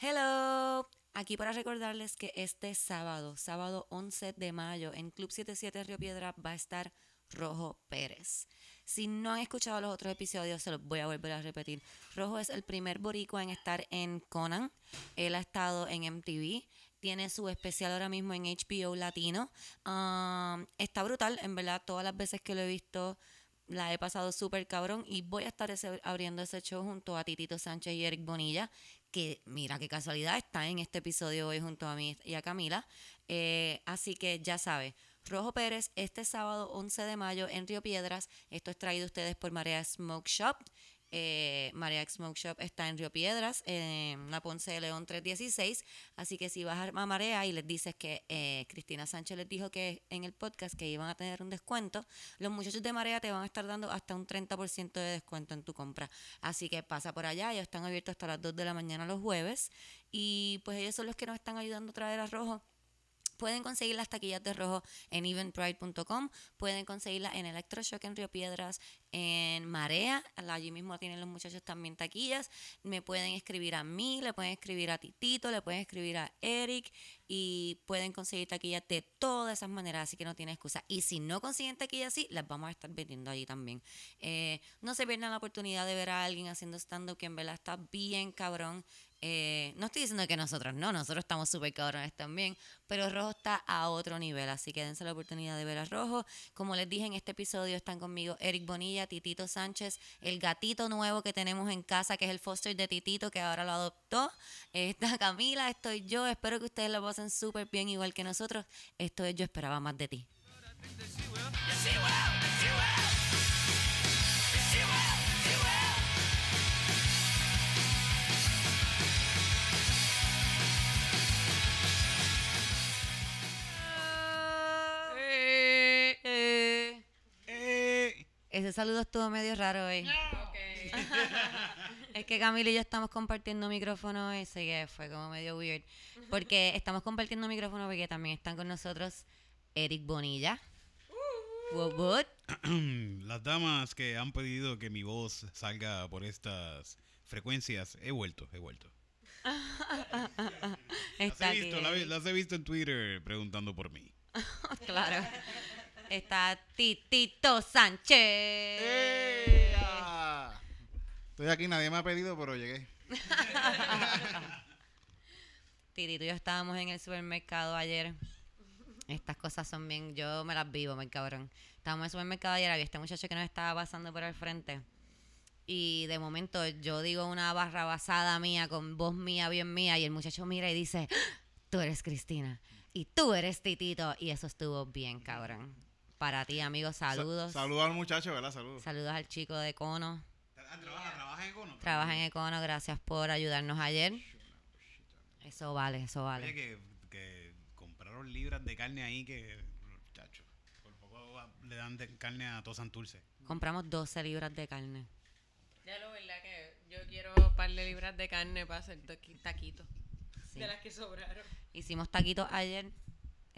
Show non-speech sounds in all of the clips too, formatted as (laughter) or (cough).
Hello, aquí para recordarles que este sábado, sábado 11 de mayo, en Club 77 Río Piedra va a estar Rojo Pérez. Si no han escuchado los otros episodios, se los voy a volver a repetir. Rojo es el primer boricua en estar en Conan. Él ha estado en MTV. Tiene su especial ahora mismo en HBO Latino. Um, está brutal, en verdad, todas las veces que lo he visto la he pasado súper cabrón y voy a estar ese- abriendo ese show junto a Titito Sánchez y Eric Bonilla, que mira qué casualidad está en este episodio hoy junto a mí y a Camila. Eh, así que ya sabe, Rojo Pérez este sábado 11 de mayo en Río Piedras. Esto es traído a ustedes por Marea Smoke Shop. Eh, Marea Smoke Shop está en Río Piedras, en la Ponce de León 316. Así que si vas a Marea y les dices que eh, Cristina Sánchez les dijo que en el podcast que iban a tener un descuento, los muchachos de Marea te van a estar dando hasta un 30% de descuento en tu compra. Así que pasa por allá, ellos están abiertos hasta las 2 de la mañana los jueves. Y pues ellos son los que nos están ayudando a traer a Rojo. Pueden conseguir las taquillas de rojo en eventbrite.com, pueden conseguirlas en Electroshock en Río Piedras, en Marea, allí mismo tienen los muchachos también taquillas. Me pueden escribir a mí, le pueden escribir a Titito, le pueden escribir a Eric y pueden conseguir taquillas de todas esas maneras, así que no tiene excusa. Y si no consiguen taquillas así, las vamos a estar vendiendo allí también. Eh, no se pierdan la oportunidad de ver a alguien haciendo stand-up que en verdad está bien cabrón. Eh, no estoy diciendo que nosotros no, nosotros estamos súper cabrones también, pero Rojo está a otro nivel, así que dense la oportunidad de ver a Rojo. Como les dije en este episodio, están conmigo Eric Bonilla, Titito Sánchez, el gatito nuevo que tenemos en casa, que es el foster de Titito, que ahora lo adoptó. Está Camila, estoy yo, espero que ustedes lo pasen súper bien, igual que nosotros. Esto es Yo Esperaba Más de Ti. Ese saludo estuvo medio raro hoy. (laughs) Es que Camila y yo estamos compartiendo micrófono y sé que fue como medio weird. Porque estamos compartiendo micrófono porque también están con nosotros Eric Bonilla. What, what? (clears throat) Las damas que han pedido que mi voz salga por estas frecuencias, he vuelto, he vuelto. (laughs) He, visto, las he visto en Twitter preguntando por mí. (laughs) Claro. Está Titito Sánchez. Estoy aquí, nadie me ha pedido, pero llegué. (laughs) Titito y yo estábamos en el supermercado ayer. Estas cosas son bien, yo me las vivo, muy cabrón. Estábamos en el supermercado ayer, había este muchacho que nos estaba pasando por el frente. Y de momento yo digo una barra basada mía, con voz mía, bien mía, y el muchacho mira y dice, "¡Ah! tú eres Cristina. Y tú eres Titito. Y eso estuvo bien, cabrón. Para ti, amigo, saludos. Sa- Saludos al muchacho, ¿verdad? Saludos. Saludos al chico de Cono. ¿Trabaja, trabaja en Econo? Trabaja en Econo, gracias por ayudarnos ayer. Eso vale, eso Oye, vale. que, que compraron libras de carne ahí que, chacho, por poco le dan de carne a todo Santurce. Compramos 12 libras de carne. Ya lo verdad que yo quiero un par de libras de carne para hacer taqui- taquitos. Sí. De las que sobraron. Hicimos taquitos ayer.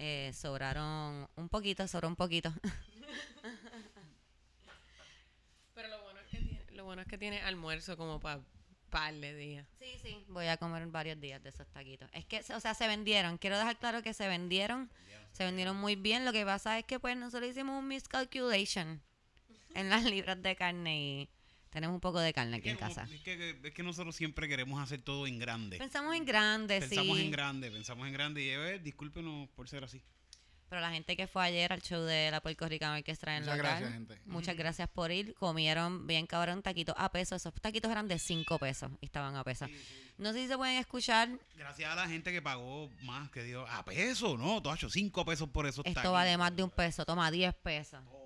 Eh, sobraron un poquito, sobró un poquito. (laughs) Pero lo bueno es que tiene, lo bueno es que tiene almuerzo como para par de días. Sí, sí. Voy a comer varios días de esos taquitos. Es que, o sea, se vendieron. Quiero dejar claro que se vendieron. Se vendieron muy bien. Lo que pasa es que, pues, nosotros hicimos un miscalculation en las (laughs) libras de carne y tenemos un poco de carne Es aquí que, en casa. es que- es que nosotros siempre queremos hacer todo en grande. Pensamos en grande, Pensamos sí. en grande, pensamos en grande y eh, discúlpenos por ser así. Pero la gente que fue ayer al show de la Puerto Rican Orquestra en Muchas local, gracias, gente. muchas gracias por ir. Comieron bien cabrón taquitos a peso. Esos taquitos eran de 5 pesos y estaban a peso. No sé si se pueden escuchar. Gracias a la gente que pagó más, que dio a peso, ¿no? Todos cinco pesos por esos Esto tacos. vale más de un peso. Toma 10 pesos. El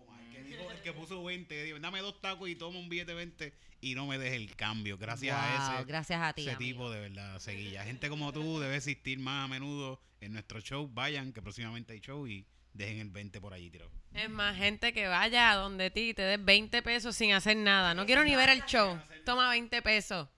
que, puso 20, que dijo, dame dos tacos y toma un billete de 20 y no me dejes el cambio. Gracias a ese, gracias a ti. ese amigo. tipo de verdad, seguilla. Gente como tú debe existir más a menudo en nuestro show. Vayan, que próximamente hay show y dejen el 20 por allí tirado. Es más, gente que vaya a donde ti y te dé 20 pesos sin hacer nada. No quiero ni ver el show. Toma 20 pesos.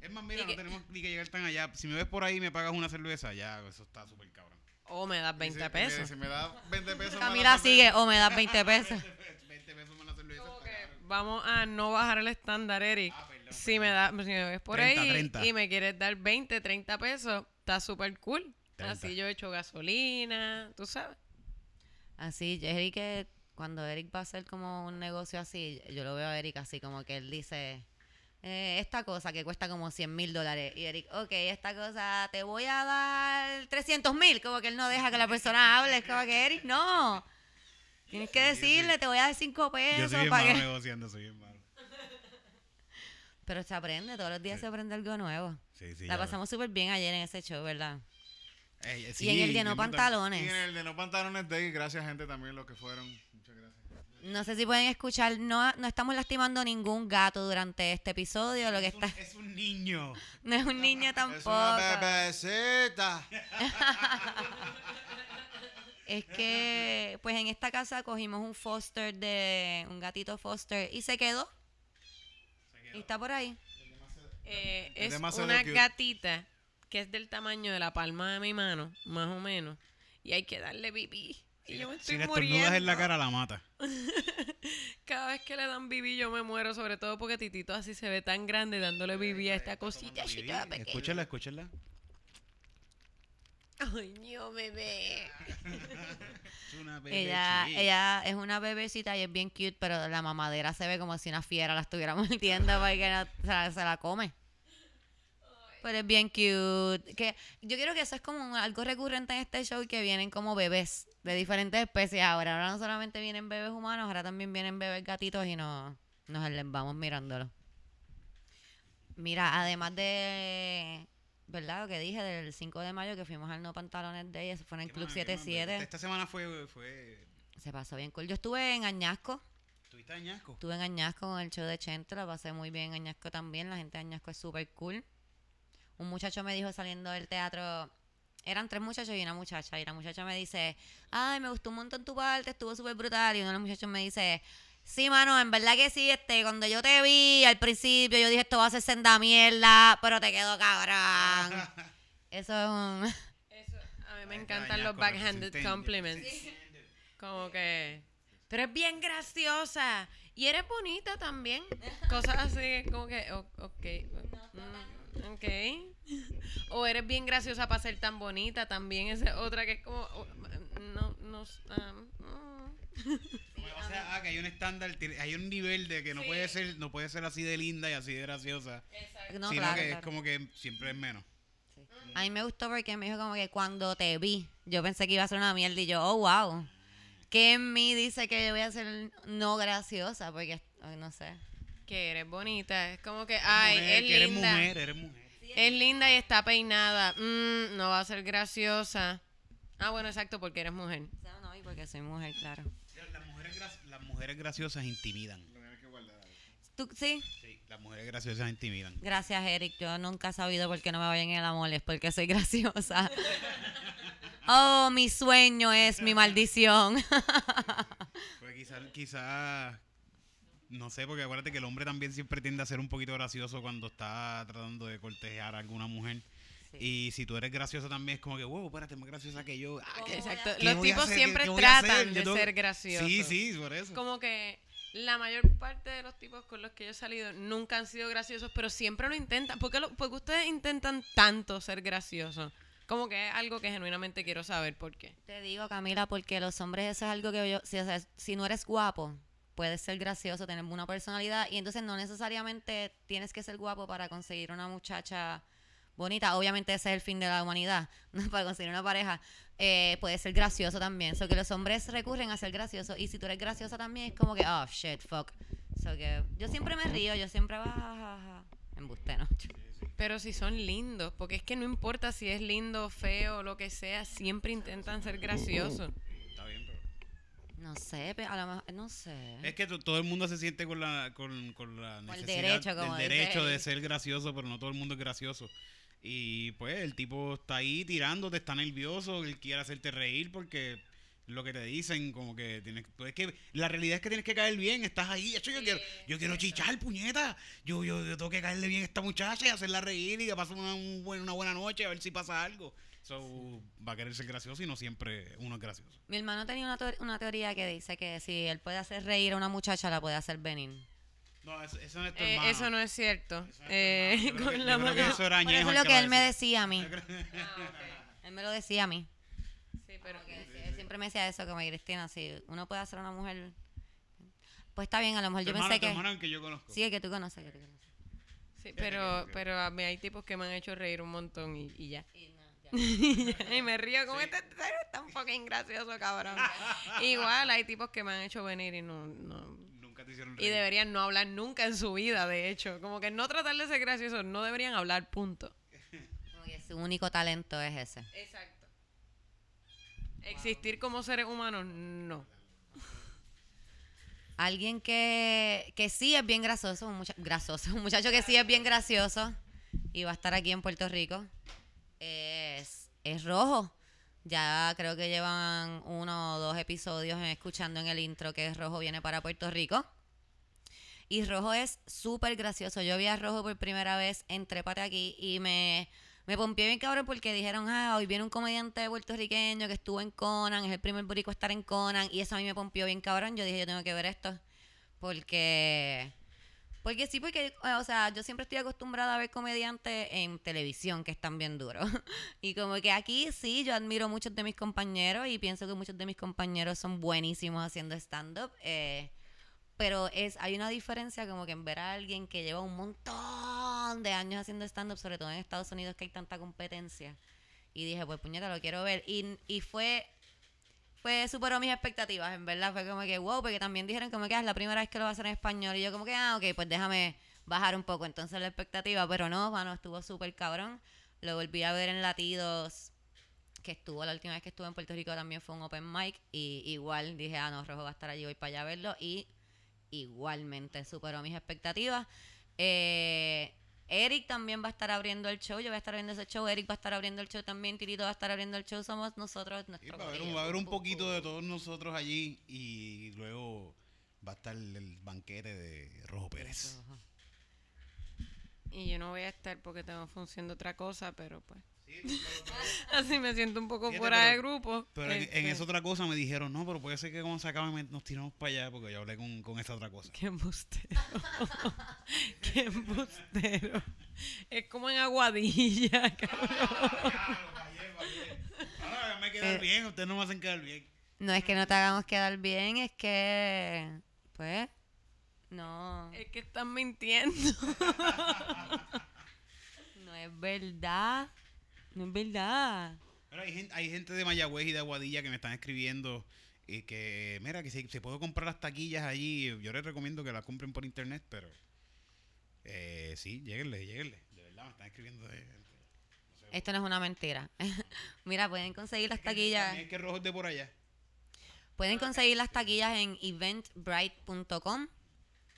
Es más, mira, Y no que- tenemos ni que llegar tan allá. Si me ves por ahí y me pagas una cerveza, ya, eso está súper cabrón. O me das Y 20 si- y pesos. Si me da 20 pesos. Camila sigue o me das 20 pesos. (laughs) 20 pesos me la cerveza. Como está que cabrón. Vamos a no bajar el estándar, Eric. Ah, perdón. si me, da, si me ves por 30, ahí 30. y me quieres dar 20, 30 pesos, está súper cool. 30. Así yo echo gasolina, tú sabes. Así, Eric, que cuando Eric va a hacer como un negocio así, yo lo veo a Eric así, como que él dice, eh, esta cosa que cuesta como 100 mil dólares. Y Eric, ok, esta cosa te voy a dar 300 mil. Como que él no deja que la persona hable. Es como que Eric, no. Tienes que yo soy- decirle, te voy a dar 5 Yo pesos soy bien para malo que... negociando, soy bien malo. Pero se aprende, todos los días Sí. se aprende algo nuevo. Sí, sí, la pasamos súper bien ayer en ese show, ¿verdad? Ey, y en el de no pantalones. Y en el de no pantalones de gracias gente también los que fueron. Muchas gracias. No sé si pueden escuchar, no, no estamos lastimando ningún gato durante este episodio. Lo que Es un, está, es un niño. (laughs) no es un niño Es tampoco. una bebecita. (laughs) Es que, pues en esta casa cogimos un foster de un gatito foster y se quedó. Y está por ahí. Eh, Es una cute. gatita que es del tamaño de la palma de mi mano, más o menos. Y hay que darle pipí. Y yo me Si estoy le muriendo. en la cara, la mata. (laughs) Cada vez que le dan bibi yo me muero, sobre todo porque Titito así se ve tan grande dándole bibi a esta cosita pequeña. Escúchala, escúchala. Ay, no, bebé. Es una Ella, bebé ella es una bebecita y es bien cute, pero la mamadera se ve como si una fiera la estuviera (laughs) mordiendo porque no- se, la, se la come. Pero es bien cute. Que yo creo que eso es como algo recurrente en este show que vienen como bebés de diferentes especies ahora. Ahora no solamente vienen bebés humanos, ahora también vienen bebés gatitos y nos, nos vamos mirándolo. Mira, además de, ¿verdad? Lo que dije del 5 de mayo que fuimos al No Pantalones Day, eso fue en el ¿Qué Club más, qué más? 77. Esta semana fue, fue... Se pasó bien cool. Yo estuve en Añasco. ¿Tuviste añasco? Estuve en Añasco con el show de Chento. La pasé muy bien en Añasco también. La gente de Añasco es súper cool. Un muchacho me dijo saliendo del teatro. Eran tres muchachos y una muchacha. Y la muchacha me dice: Ay, me gustó un montón tu parte. Estuvo súper brutal. Y uno de los muchachos me dice: Sí, mano, en verdad que sí. Este, cuando yo te vi al principio, yo dije: Esto va a ser senda mierda. Pero te quedó cabrón. (laughs) Eso es un. (laughs) Eso, a mí me Ay, encantan los backhanded compliments. Como que, tú eres bien graciosa y eres bonita también. Cosas así, como que, o- ok, mm, ok. O eres bien graciosa para ser tan bonita también. Esa es otra que es como, no, no, um, mm. O sea, ah, que hay un estándar, hay un nivel de que no puede ser, no puede ser así de linda y así de graciosa, No, sino claro, que es como que siempre es menos. A mí me gustó porque me dijo como que cuando te vi, yo pensé que iba a ser una mierda y yo, oh, wow. ¿Qué en mí dice que yo voy a ser no graciosa? Porque, no sé. Que eres bonita. Es como que, ay, Mujer, es que eres linda. mujer, eres mujer. Es linda y está peinada. Mm, no va a ser graciosa. Ah, bueno, exacto, porque eres mujer. No, no, y porque soy mujer, claro. Las mujeres, las mujeres graciosas intimidan. ¿Tú, sí? Sí, las mujeres graciosas intimidan. Gracias, Eric. Yo nunca he sabido por qué no me vayan en el amor, es porque soy graciosa. (laughs) Oh, mi sueño es mi maldición. (laughs) Pues quizás, quizá, no sé, porque acuérdate que el hombre también siempre tiende a ser un poquito gracioso cuando está tratando de cortejar a alguna mujer. Y si tú eres gracioso también es como que, wow, espérate, más graciosa que yo. Ah, ¿qué- Exacto. qué Los tipos hacer? siempre tratan de tengo- ser graciosos. Sí, sí, por eso. Como que la mayor parte de los tipos con los que yo he salido nunca han sido graciosos, pero siempre lo intentan. ¿Por qué, lo- por qué ustedes intentan tanto ser graciosos? Como que es algo que genuinamente quiero saber por qué. Te digo, Camila, porque los hombres eso es algo que yo, si, o sea, si no eres guapo, puedes ser gracioso, tener una personalidad y entonces no necesariamente tienes que ser guapo para conseguir una muchacha bonita. Obviamente ese es el fin de la humanidad, (laughs) ¿no? para conseguir una pareja. Eh, puedes ser gracioso también. So que los hombres recurren a ser graciosos y si tú eres graciosa también es como que, oh, shit, fuck. So que yo siempre me río, yo siempre, "Ah, ja, ja, ja". embuste, ¿no? Pero si son lindos, porque es que no importa si es lindo, feo, lo que sea, siempre intentan ser graciosos. Está bien, pero... No sé, pero a lo mejor, no sé. Es que to- todo el mundo se siente con la, con, con la Con el necesidad derecho, como del derecho de ser gracioso, pero no todo el mundo es gracioso. Y pues el tipo está ahí tirándote, está nervioso, él quiere hacerte reír porque lo que te dicen, como que tienes pues es que la realidad es que tienes que caer bien, estás ahí, hecho yo quiero, yo quiero chichar, puñeta, yo, yo, yo tengo que caerle bien a esta muchacha y hacerla reír y que pase una, un buen- una buena noche a ver si pasa algo. So, va a querer ser gracioso y no siempre uno es gracioso. Mi hermano tenía una, una teoría que dice que si él puede hacer reír a una muchacha, la puede hacer venir. No, eso, eso no es tu Eh, hermano. eso no es cierto. Eso no es tu Eh, con que- la mano- eso era eso es lo que él me decía. a mí. (laughs) Ah, Él me lo decía a mí. Sí, pero decía- siempre me decía eso, como Cristina, si uno puede hacer una mujer... Pues está bien, a lo mejor Tu yo hermano, pensé tu que... hermano que yo conozco. Sí, el que tú conoces. que tú conoces. Sí, pero, pero a mí hay tipos que me han hecho reír un montón y, y ya. Y no, ya. (laughs) y me río como este este es tan fucking gracioso, cabrón. Igual hay tipos que me han hecho venir y no, te hicieron y deberían no hablar nunca en su vida, de hecho. Como que no tratar de ser graciosos, no deberían hablar, punto. (laughs) Como que su único talento es ese. Exacto. Existir como seres humanos, no. (laughs) Alguien que, que sí es bien gracioso, un, mucha- grasoso, un muchacho que sí es bien gracioso y va a estar aquí en Puerto Rico, es, es Rojo. Ya creo que llevan uno o dos episodios escuchando en el intro que Rojo viene para Puerto Rico. Y Rojo es súper gracioso. Yo vi a Rojo por primera vez en Trépate aquí y me, me pompió bien cabrón porque dijeron, ah, hoy viene un comediante puertorriqueño que estuvo en Conan, es el primer borico a estar en Conan. Y eso a mí me pompió bien cabrón. Yo dije, yo tengo que ver esto. Porque... Porque sí, porque, o sea, yo siempre estoy acostumbrada a ver comediantes en televisión que están bien duros. (laughs) y como que aquí sí, yo admiro muchos de mis compañeros y pienso que muchos de mis compañeros son buenísimos haciendo stand-up. eh, pero es hay una diferencia como que en ver a alguien que lleva un montón de años haciendo stand-up, sobre todo en Estados Unidos que hay tanta competencia. Y dije, pues puñeta, lo quiero ver. Y, y fue fue superó mis expectativas, en verdad. Fue como que, wow, porque también dijeron como que "Ah, es la primera vez que lo va a hacer en español. Y yo como que, ah, ok, pues déjame bajar un poco entonces la expectativa. Pero no, mano, estuvo súper cabrón. Lo volví a ver en Latidos, que estuvo la última vez que estuve en Puerto Rico también fue un open mic. Y igual dije, ah, no, Rojo va a estar allí, voy para allá a verlo. Y igualmente superó mis expectativas. Eh, Eric también va a estar abriendo el show. Yo voy a estar abriendo ese show. Eric va a estar abriendo el show también. Tirito va a estar abriendo el show. Somos nosotros. Nuestro va a haber, un, corillo. va a haber un poquito de todos nosotros allí y luego va a estar el banquete de Rojo Pérez. Y yo no voy a estar porque tengo función de otra cosa, pero pues. (laughs) Así me siento un poco Fíjate, fuera pero- de grupo. Pero en, en Este, esa otra cosa me dijeron, no, pero puede ser que cuando se acabe nos tiramos para allá porque yo hablé con, con esa otra cosa. Qué embustero. (laughs) Qué embustero. Es como en Aguadilla, cabrón. Ahora me quedar Eh. bien, ustedes no me hacen quedar bien. No es que no te hagamos quedar bien, es que, pues, no, Es que están mintiendo. (laughs) no es verdad, no es verdad. Pero hay gente, hay gente de Mayagüez y de Aguadilla que me están escribiendo y que, mira, que se, se puede comprar las taquillas allí. Yo les recomiendo que las compren por internet, pero eh, sí, lleguenle, lleguenle. De verdad, me están escribiendo de... Esto no es una mentira. (laughs) Mira, pueden conseguir las taquillas, que Rojo es de por allá. pueden conseguir las taquillas en eventbrite.com.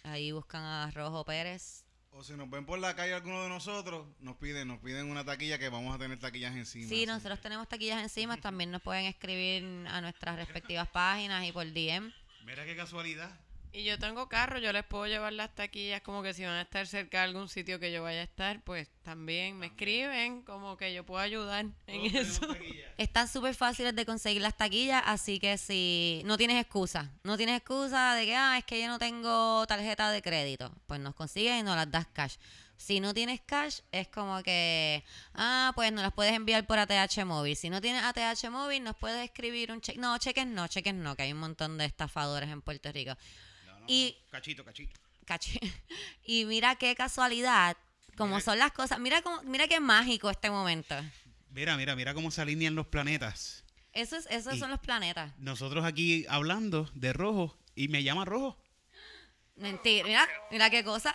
Ahí buscan a Rojo Pérez. O si nos ven por la calle alguno de nosotros, nos piden, nos piden una taquilla que vamos a tener taquillas encima. Sí, así. nosotros tenemos taquillas encima, también nos pueden escribir a nuestras respectivas páginas y por DM. Mira qué casualidad. Y yo tengo carro, yo les puedo llevar las taquillas como que si van a estar cerca de algún sitio que yo vaya a estar, pues también me escriben como que yo puedo ayudar en eso. taquillas. Están súper fáciles de conseguir las taquillas, así que si no tienes excusa, no tienes excusa de que, ah, es que yo no tengo tarjeta de crédito, pues nos consigues y nos las das cash. Si no tienes cash, es como que, ah, pues nos las puedes enviar por ATH móvil. Si no tienes ATH móvil, nos puedes escribir un cheque. No, cheques no, cheques no, que hay un montón de estafadores en Puerto Rico. Y-. Cachito, cachito. Cachi. (laughs) Y mira qué casualidad, como Mira. son las cosas. Mira cómo, mira qué mágico este momento. Mira, mira, mira cómo se alinean los planetas. Eso es, esos Y- son los planetas. Nosotros aquí hablando de rojo y me llama rojo. Mentira, mira, mira qué cosa.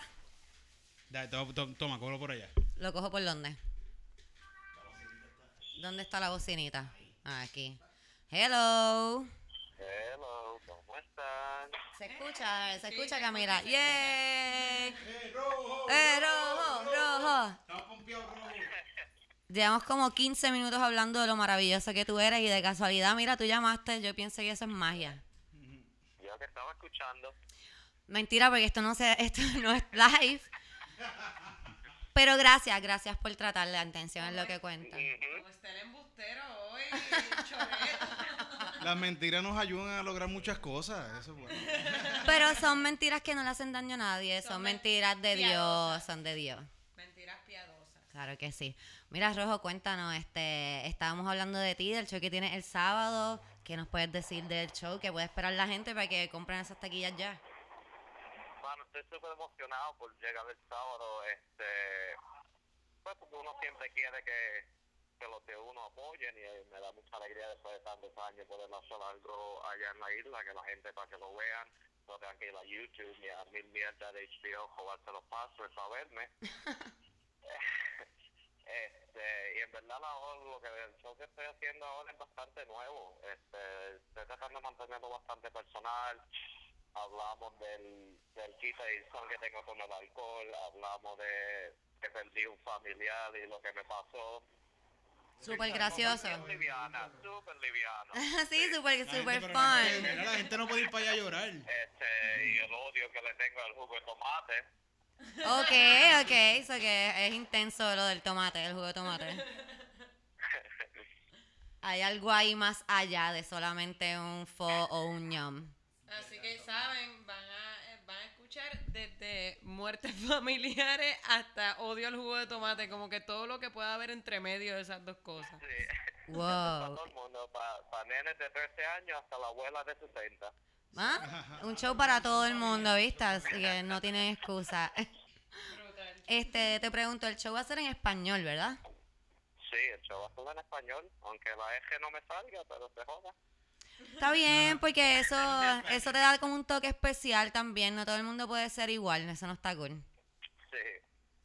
Da, to- to- toma, cógelo por allá. ¿Lo cojo por dónde? ¿Dónde está la bocinita? Ah, aquí. Hello. Hello, ¿cómo están? Se escucha, se escucha Camila. ¡Yay! ¡Eh, rojo, rojo! (laughs) Llevamos como 15 minutos hablando de lo maravilloso que tú eres y de casualidad, mira, tú llamaste, yo pienso que eso es magia. Yo que estaba escuchando. Mentira, porque esto no se, esto (laughs) no es live. Pero gracias, gracias por tratar la intención es lo que cuenta. Como está el embustero hoy. Las mentiras nos ayudan a lograr muchas cosas. Eso es bueno. (laughs) Pero son mentiras que no le hacen daño a nadie, son, Son men- mentiras de Dios, son de Dios. Mentiras piadosas. Claro que sí. Mira, Rojo, cuéntanos, este, estábamos hablando de ti, del show que tienes el sábado. ¿Qué nos puedes decir del show? ¿Qué puede esperar la gente para que compren esas taquillas ya? Bueno, estoy súper emocionado por llegar el sábado. Este, pues porque uno siempre quiere que, que los de uno apoyen y me da mucha alegría después de tantos años poder hacer algo allá en la isla, que la gente para que lo vean, no tengan que ir a YouTube ni a mil mierdas de HBO, jugarse los pasos para verme. (laughs) (laughs) Este, y en verdad la, lo que el show que estoy haciendo ahora es bastante nuevo. Este, estoy tratando de mantenerlo bastante personal. Hablamos del, del quita y son que tengo con el alcohol. Hablamos de que perdí un familiar y lo que me pasó. Súper gracioso. Liviana, súper liviana. (laughs) sí, súper, La súper la fun. mira, la gente no puede ir para allá a llorar. Este, y el odio que le tengo al jugo de tomate. Ok, ok, eso que es intenso lo del tomate, el jugo de tomate. (laughs) Hay algo ahí más allá de solamente un fo o un yum. Así que saben, van a escuchar desde muertes (laughs) familiares hasta odio al jugo de tomate, como que todo lo que pueda haber entre medio de esas dos cosas. Sí. (laughs) Para Wow. todo el mundo, para nenes de 13 años hasta la abuela de 60. ¿Ah? Un show para todo el mundo, ¿viste? Así que no tienen excusa. Este, te pregunto, el show va a ser en español, ¿verdad? Sí, el show va a ser en español, aunque la eje no me salga, pero se joda. Está bien, porque eso, eso te da como un toque especial también. No todo el mundo puede ser igual, eso no está cool. Sí.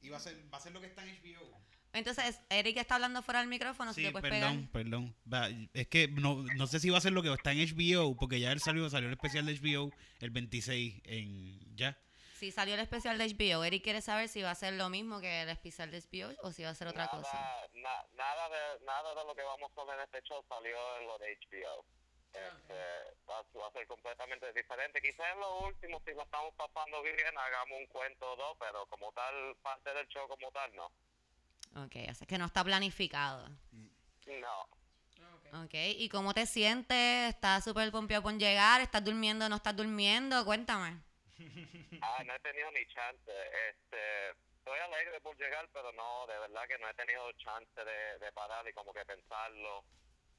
Y va a ser, va a ser lo que está en HBO. Entonces, Eric está hablando fuera del micrófono, si Sí, te puedes perdón, pegar. perdón. Va, Es que no, no sé si va a ser lo que está en HBO, porque ya él salió, salió el especial de HBO el 26 en ya. Sí, salió el especial de HBO. Eric quiere saber si va a ser lo mismo que el especial de HBO o si va a ser otra nada, cosa. na- nada, de, nada de lo que vamos a ver en este show salió en lo de HBO. Este, va, va a ser completamente diferente. Quizás en lo último, si lo estamos pasando bien, hagamos un cuento o dos, pero como tal, parte del show como tal, no. Ok, así que no está planificado. No. Ok. Ok, ¿y cómo te sientes? ¿Estás súper pompeado por llegar? ¿Estás durmiendo no estás durmiendo? Cuéntame. (laughs) Ah, no he tenido ni chance. Este, estoy alegre por llegar, pero no, de verdad que no he tenido chance de, de parar y como que pensarlo.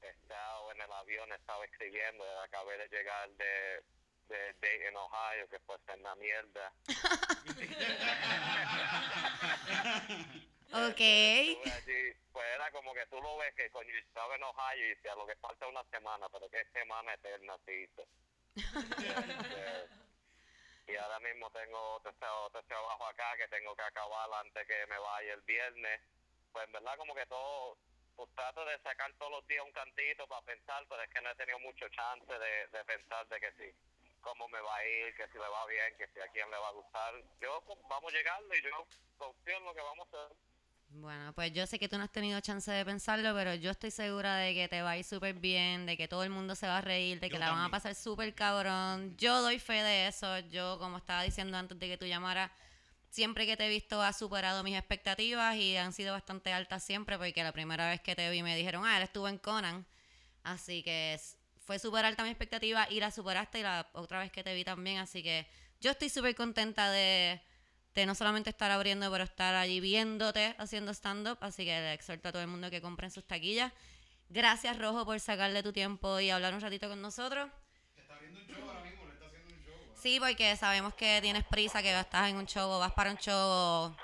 He estado en el avión, he estado escribiendo, acabé de llegar de, de Dayton, Ohio, que fue ser una mierda. (laughs) Ok. Allí, pues era como que tú lo ves que coño, yo estaba en Ohio y decía, lo que falta es una semana, pero qué semana eterna se hizo. (laughs) Este, y ahora mismo tengo otro, otro trabajo acá que tengo que acabar antes que me vaya el viernes. Pues en verdad como que todo, pues trato de sacar todos los días un cantito para pensar, pero es que no he tenido mucho chance de, de pensar de que sí, cómo me va a ir, que si le va bien, que si a quién le va a gustar. Yo pues, vamos llegando y yo confío en lo que vamos a hacer. Bueno, pues yo sé que tú no has tenido chance de pensarlo, pero yo estoy segura de que te va a ir súper bien, de que todo el mundo se va a reír, de que Yo la van a pasar súper cabrón. Yo doy fe de eso. Yo, como estaba diciendo antes de que tú llamaras, siempre que te he visto has superado mis expectativas y han sido bastante altas siempre, porque la primera vez que te vi me dijeron, ah, él estuvo en Conan. Así que fue súper alta mi expectativa y la superaste y la otra vez que te vi también. Así que yo estoy súper contenta de, de no solamente estar abriendo, pero estar allí viéndote haciendo stand-up. Así que le exhorto a todo el mundo que compren sus taquillas. Gracias, Rojo, por sacarle tu tiempo y hablar un ratito con nosotros. Está viendo un show le está haciendo un show. Sí, porque sabemos que tienes prisa, que estás en un show o vas para un show. o-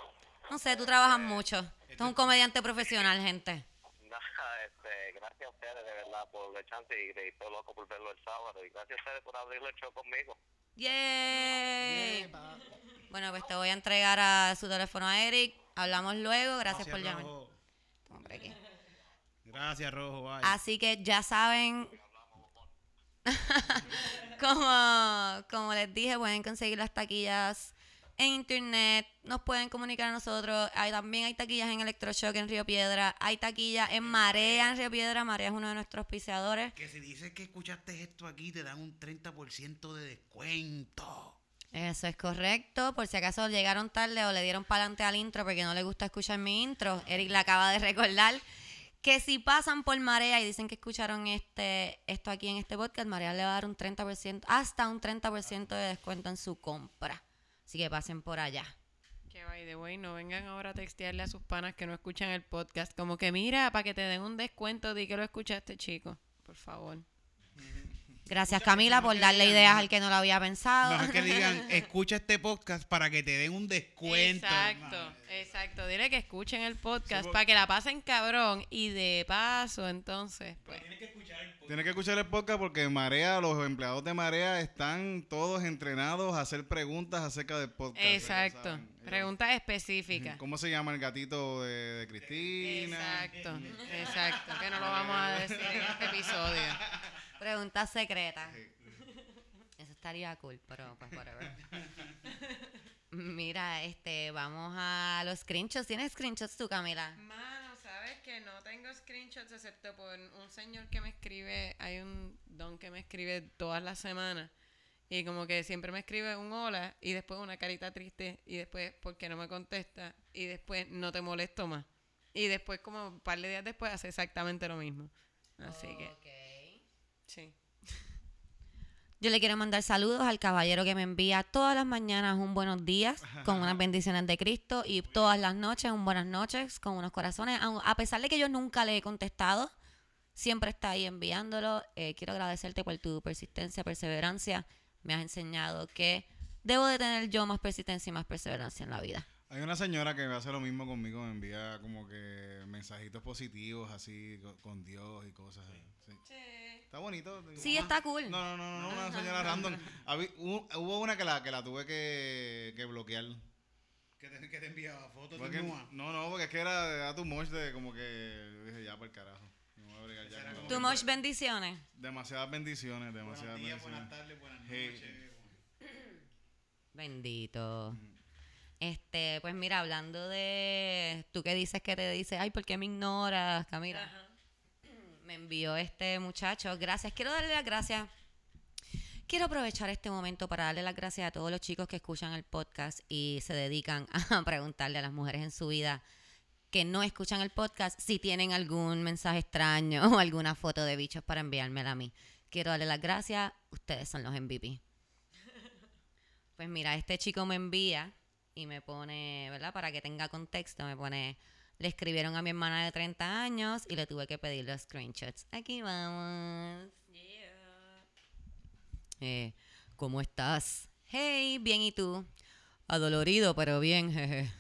No sé, tú trabajas mucho. Tú eres un comediante profesional, gente. Nada, este, gracias a ustedes de verdad por la chance y, y estoy loco por verlo el sábado. Y gracias a ustedes por abrir el show conmigo. ¡Yay! Bueno, pues te voy a entregar a su teléfono a Eric. Hablamos luego. Gracias, por llamar. Rojo. Aquí. Gracias, Rojo. Bye. Así que ya saben. (laughs) como, como les dije, pueden conseguir las taquillas en internet. Nos pueden comunicar a nosotros. Hay, también hay taquillas en Electroshock en Río Piedra. Hay taquillas en Marea en Río Piedra. Marea es uno de nuestros auspiciadores. Que si dices que escuchaste esto aquí, te dan un 30% de descuento. Eso es correcto. Por si acaso llegaron tarde o le dieron para adelante al intro porque no le gusta escuchar mi intro, Eric le acaba de recordar que si pasan por Marea y dicen que escucharon este esto aquí en este podcast, Marea le va a dar un 30%, hasta un 30% de descuento en su compra. Así que pasen por allá. Que by the way, no vengan ahora a textearle a sus panas que no escuchan el podcast. Como que mira, para que te den un descuento, di que lo escuchaste, chico. Por favor. Gracias Camila por darle ideas al que no lo había pensado. No es que digan, (laughs) escucha este podcast para que te den un descuento. Exacto, exacto. Dile que escuchen el podcast para que la pasen cabrón. Y de paso, entonces, pues. Tienes que escuchar el podcast porque Marea, los empleados de Marea están todos entrenados a hacer preguntas acerca del podcast. Exacto. Preguntas específicas. ¿Cómo se llama el gatito de, de Cristina? Exacto, exacto. Que no lo vamos a decir en este episodio. (laughs) Preguntas secretas. Eso estaría cool, pero pues whatever. (laughs) Mira, este, vamos a los screenshots. ¿Tienes screenshots tú, Camila? Mano, ¿sabes que no tengo screenshots excepto por un señor que me escribe, hay un don que me escribe todas las semanas y como que siempre me escribe un hola y después una carita triste y después porque no me contesta y después no te molesto más. Y después como un par de días después hace exactamente lo mismo. Así que, sí. Yo le quiero mandar saludos al caballero que me envía todas las mañanas un buenos días con unas bendiciones de Cristo y todas las noches un buenas noches con unos corazones. Aun- A pesar de que yo nunca le he contestado, siempre está ahí enviándolo. Eh, quiero agradecerte por tu persistencia, perseverancia. Me has enseñado que debo de tener yo más persistencia y más perseverancia en la vida. Hay una señora que hace lo mismo conmigo, me envía como que mensajitos positivos así co- con Dios y cosas. Sí. Está bonito. Sí, está cool. No, no, no, no, una señora random. Habí- hubo, una que la, que la tuve que, que bloquear. Que te, que te enviaba fotos de no, no, porque es que era, era too much de como que dije ya por el carajo. Too much bendiciones. Demasiadas bendiciones, demasiadas Buenos días, bendiciones. buenas tardes, buenas Hey. noches. Bendito. Este, pues mira, hablando de tú que dices que te dices, ay, ¿por qué me ignoras, Camila? Me envió este muchacho. Gracias. Quiero darle las gracias. Quiero aprovechar este momento para darle las gracias a todos los chicos que escuchan el podcast y se dedican (laughs) a preguntarle a las mujeres en su vida que no escuchan el podcast si tienen algún mensaje extraño (laughs) o alguna foto de bichos para enviármela a mí. Quiero darle las gracias. Ustedes son los MVP. Pues mira, este chico me envía y me pone, ¿verdad? Para que tenga contexto, me pone, le escribieron a mi hermana de 30 años y le tuve que pedir los screenshots. Aquí vamos. Eh, ¿Cómo estás? Hey, bien, ¿y tú? Adolorido, pero bien, (laughs) jeje.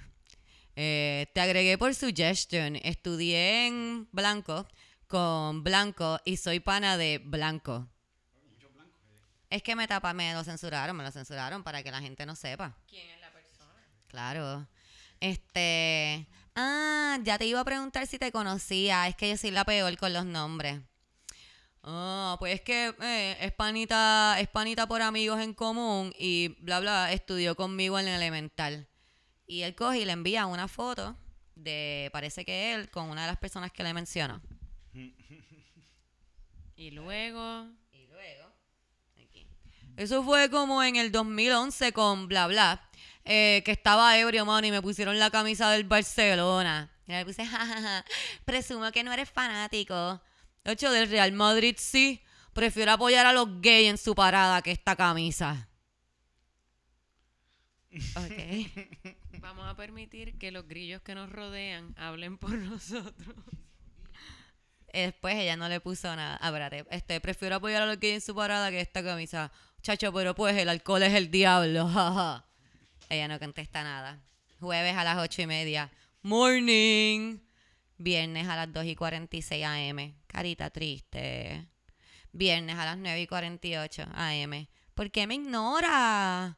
Eh, te agregué por suggestion. Estudié en Blanco con Blanco y soy pana de Blanco. Es que me tapa, me lo censuraron, me lo censuraron para que la gente no sepa. ¿Quién es la persona? Claro. Este. Ah, ya te iba a preguntar si te conocía. Es que yo soy la peor con los nombres. Ah, pues es que eh, es panita, es panita por amigos en común y bla bla, estudió conmigo en el elemental. Y él coge y le envía una foto de, parece que él, con una de las personas que le mencionó. (laughs) Y luego... Y luego, aquí. Eso fue como en el 2011 con bla bla, eh, que estaba ebrio, mano, y me pusieron la camisa del Barcelona. Y le puse, (laughs) jajaja, presumo que no eres fanático. De hecho, del Real Madrid sí, prefiero apoyar a los gays en su parada que esta camisa. Ok. (laughs) Vamos a permitir que los grillos que nos rodean hablen por nosotros. Después ella no le puso nada. Ah, espérate, este, prefiero apoyar a los gays en su parada que esta camisa. Chacho, pero pues el alcohol es el diablo, (laughs) jaja. Ella no contesta nada. Jueves a las ocho y media. Morning. Viernes a las 2 y 46 AM. Carita triste. Viernes a las 9 y 48 AM. ¿Por qué me ignora?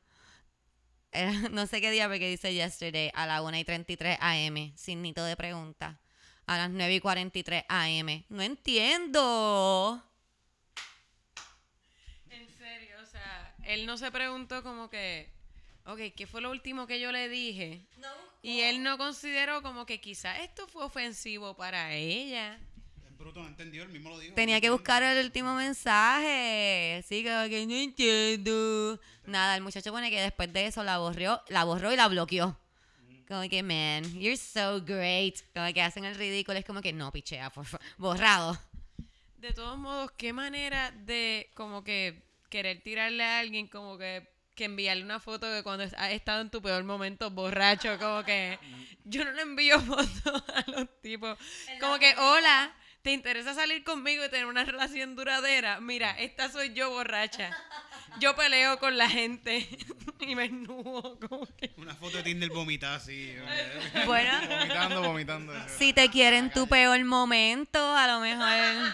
Eh, (laughs) no sé qué día porque dice yesterday a las 1 y 33 AM. Sin nito de pregunta. A las 9 y 43 AM. No entiendo. En serio, o sea, él no se preguntó como que, ok, ¿qué fue lo último que yo le dije? Y él no consideró como que quizás esto fue ofensivo para ella. El bruto no entendió, él mismo lo dijo. Tenía no que buscar el último mensaje. Así que, que no entiendo. Nada, el muchacho pone que después de eso la borró, la borró y la bloqueó. Como que, man, you're so great. Como que hacen el ridículo. Es como que, no, pichea, por favor. Borrado. De todos modos, qué manera de como que querer tirarle a alguien como que, que enviarle una foto de cuando has estado en tu peor momento borracho, como que yo no le envío (laughs) fotos a los tipos. Como que, hola, ¿te interesa salir conmigo y tener una relación duradera? Mira, esta soy yo borracha. Yo peleo con la gente (laughs) y me ennudo como que... Una foto de Tinder vomitada así. (laughs) Bueno, Vomitando, vomitando. si te quieren tu peor momento, a lo mejor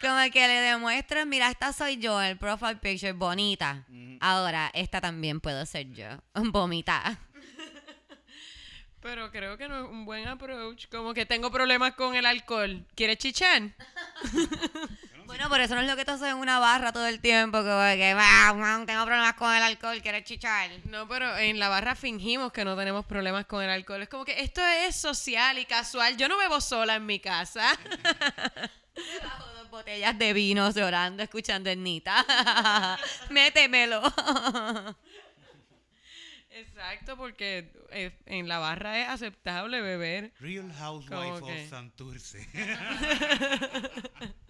como que le demuestras, mira, esta soy yo, el profile picture, bonita. Ahora, esta también puedo ser yo, (laughs) vomitada. Pero creo que no es un buen approach. Como que tengo problemas con el alcohol. ¿Quieres chichar? Bueno, por eso no es lo que tú haces en una barra todo el tiempo, como que, "Ah, man, tengo problemas con el alcohol, ¿quieres chichar? No, pero en la barra fingimos que no tenemos problemas con el alcohol. Es como que esto es social y casual. Yo no bebo sola en mi casa. (laughs) Botellas de vino llorando, escuchando Ernita. (laughs) Métemelo. (laughs) Exacto, porque eh, en la barra es aceptable beber. Real Housewife of Santurce. (laughs)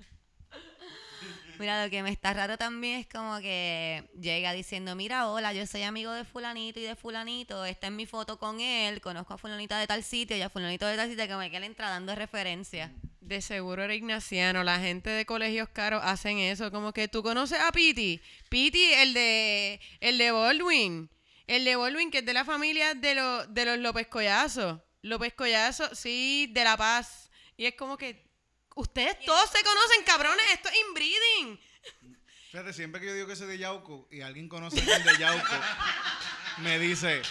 Mira, lo que me está raro también es como que llega diciendo, mira, hola, yo soy amigo de fulanito y de fulanito, esta es mi foto con él, conozco a fulanita de tal sitio y a fulanito de tal sitio, como que él entra dando referencia. De seguro era ignaciano. La gente de colegios caros hacen eso. Como que tú conoces a Piti. Piti, el de, el de Baldwin. El de Baldwin, que es de la familia de, los de los López Collazo. López Collazo, sí, de La Paz. Y es como que ustedes todos se conocen, cabrones. Esto es inbreeding. Fíjate, siempre que yo digo que soy de Yauco y alguien conoce a alguien de Yauco, me dice,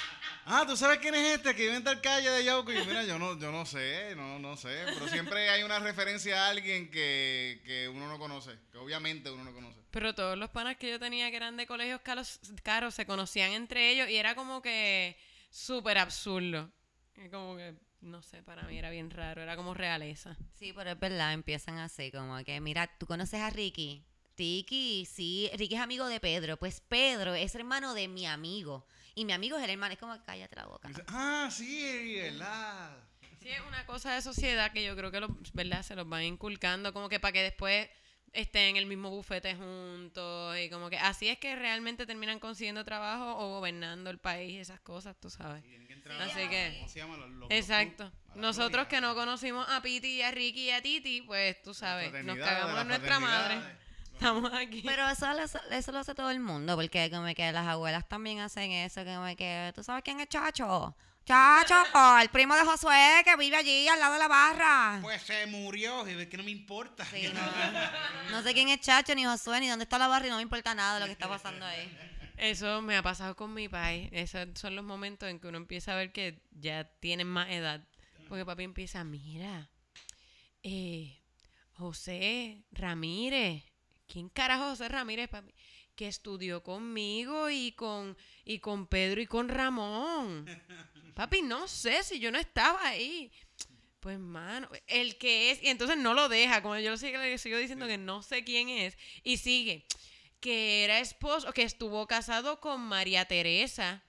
ah, ¿tú sabes quién es este que vive en tal calle de Yauco? Y yo, mira, yo no, yo no sé, no, no sé. Pero siempre hay una referencia a alguien que, que uno no conoce, que obviamente uno no conoce. Pero todos los panas que yo tenía que eran de colegios caros, caros se conocían entre ellos y era como que súper absurdo. Y como que, no sé, para mí era bien raro. Era como realeza. Sí, pero es verdad, empiezan así, como que, mira, ¿tú conoces a Ricky? Ricky, sí, Ricky es amigo de Pedro, pues Pedro es hermano de mi amigo. Y mi amigo es el hermano, es como, cállate la boca. Ah, sí, ¿verdad? Sí, es una cosa de sociedad que yo creo que los, ¿verdad? se los van inculcando como que para que después estén en el mismo bufete juntos y como que así es que realmente terminan consiguiendo trabajo o gobernando el país, esas cosas, tú sabes. Así a- que- ¿cómo se llama? Los- los- Exacto. Nosotros que no conocimos a Piti y a Ricky y a Titi, pues tú sabes, nos cagamos en nuestra madre. Estamos aquí. Pero eso, lo- eso lo hace todo el mundo, porque como que las abuelas también hacen eso, como que, ¿tú sabes quién es Chacho? Chacho, el primo de Josué que vive allí al lado de la barra. Pues se murió, y es que no me importa. Sí, no, no sé quién es Chacho, ni Josué, ni dónde está la barra, y no me importa nada de lo que está pasando ahí. Eso me ha pasado con mi país. Esos son los momentos en que uno empieza a ver que ya tienen más edad. Porque papi empieza, mira, eh, José Ramírez. ¿Quién carajo José Ramírez, papi? Que estudió conmigo y con, y con Pedro y con Ramón. Papi, no sé si yo no estaba ahí. Pues, mano, el que es, y entonces no lo deja, como yo le sigo diciendo que no sé quién es, y sigue, que era esposo, que estuvo casado con María Teresa.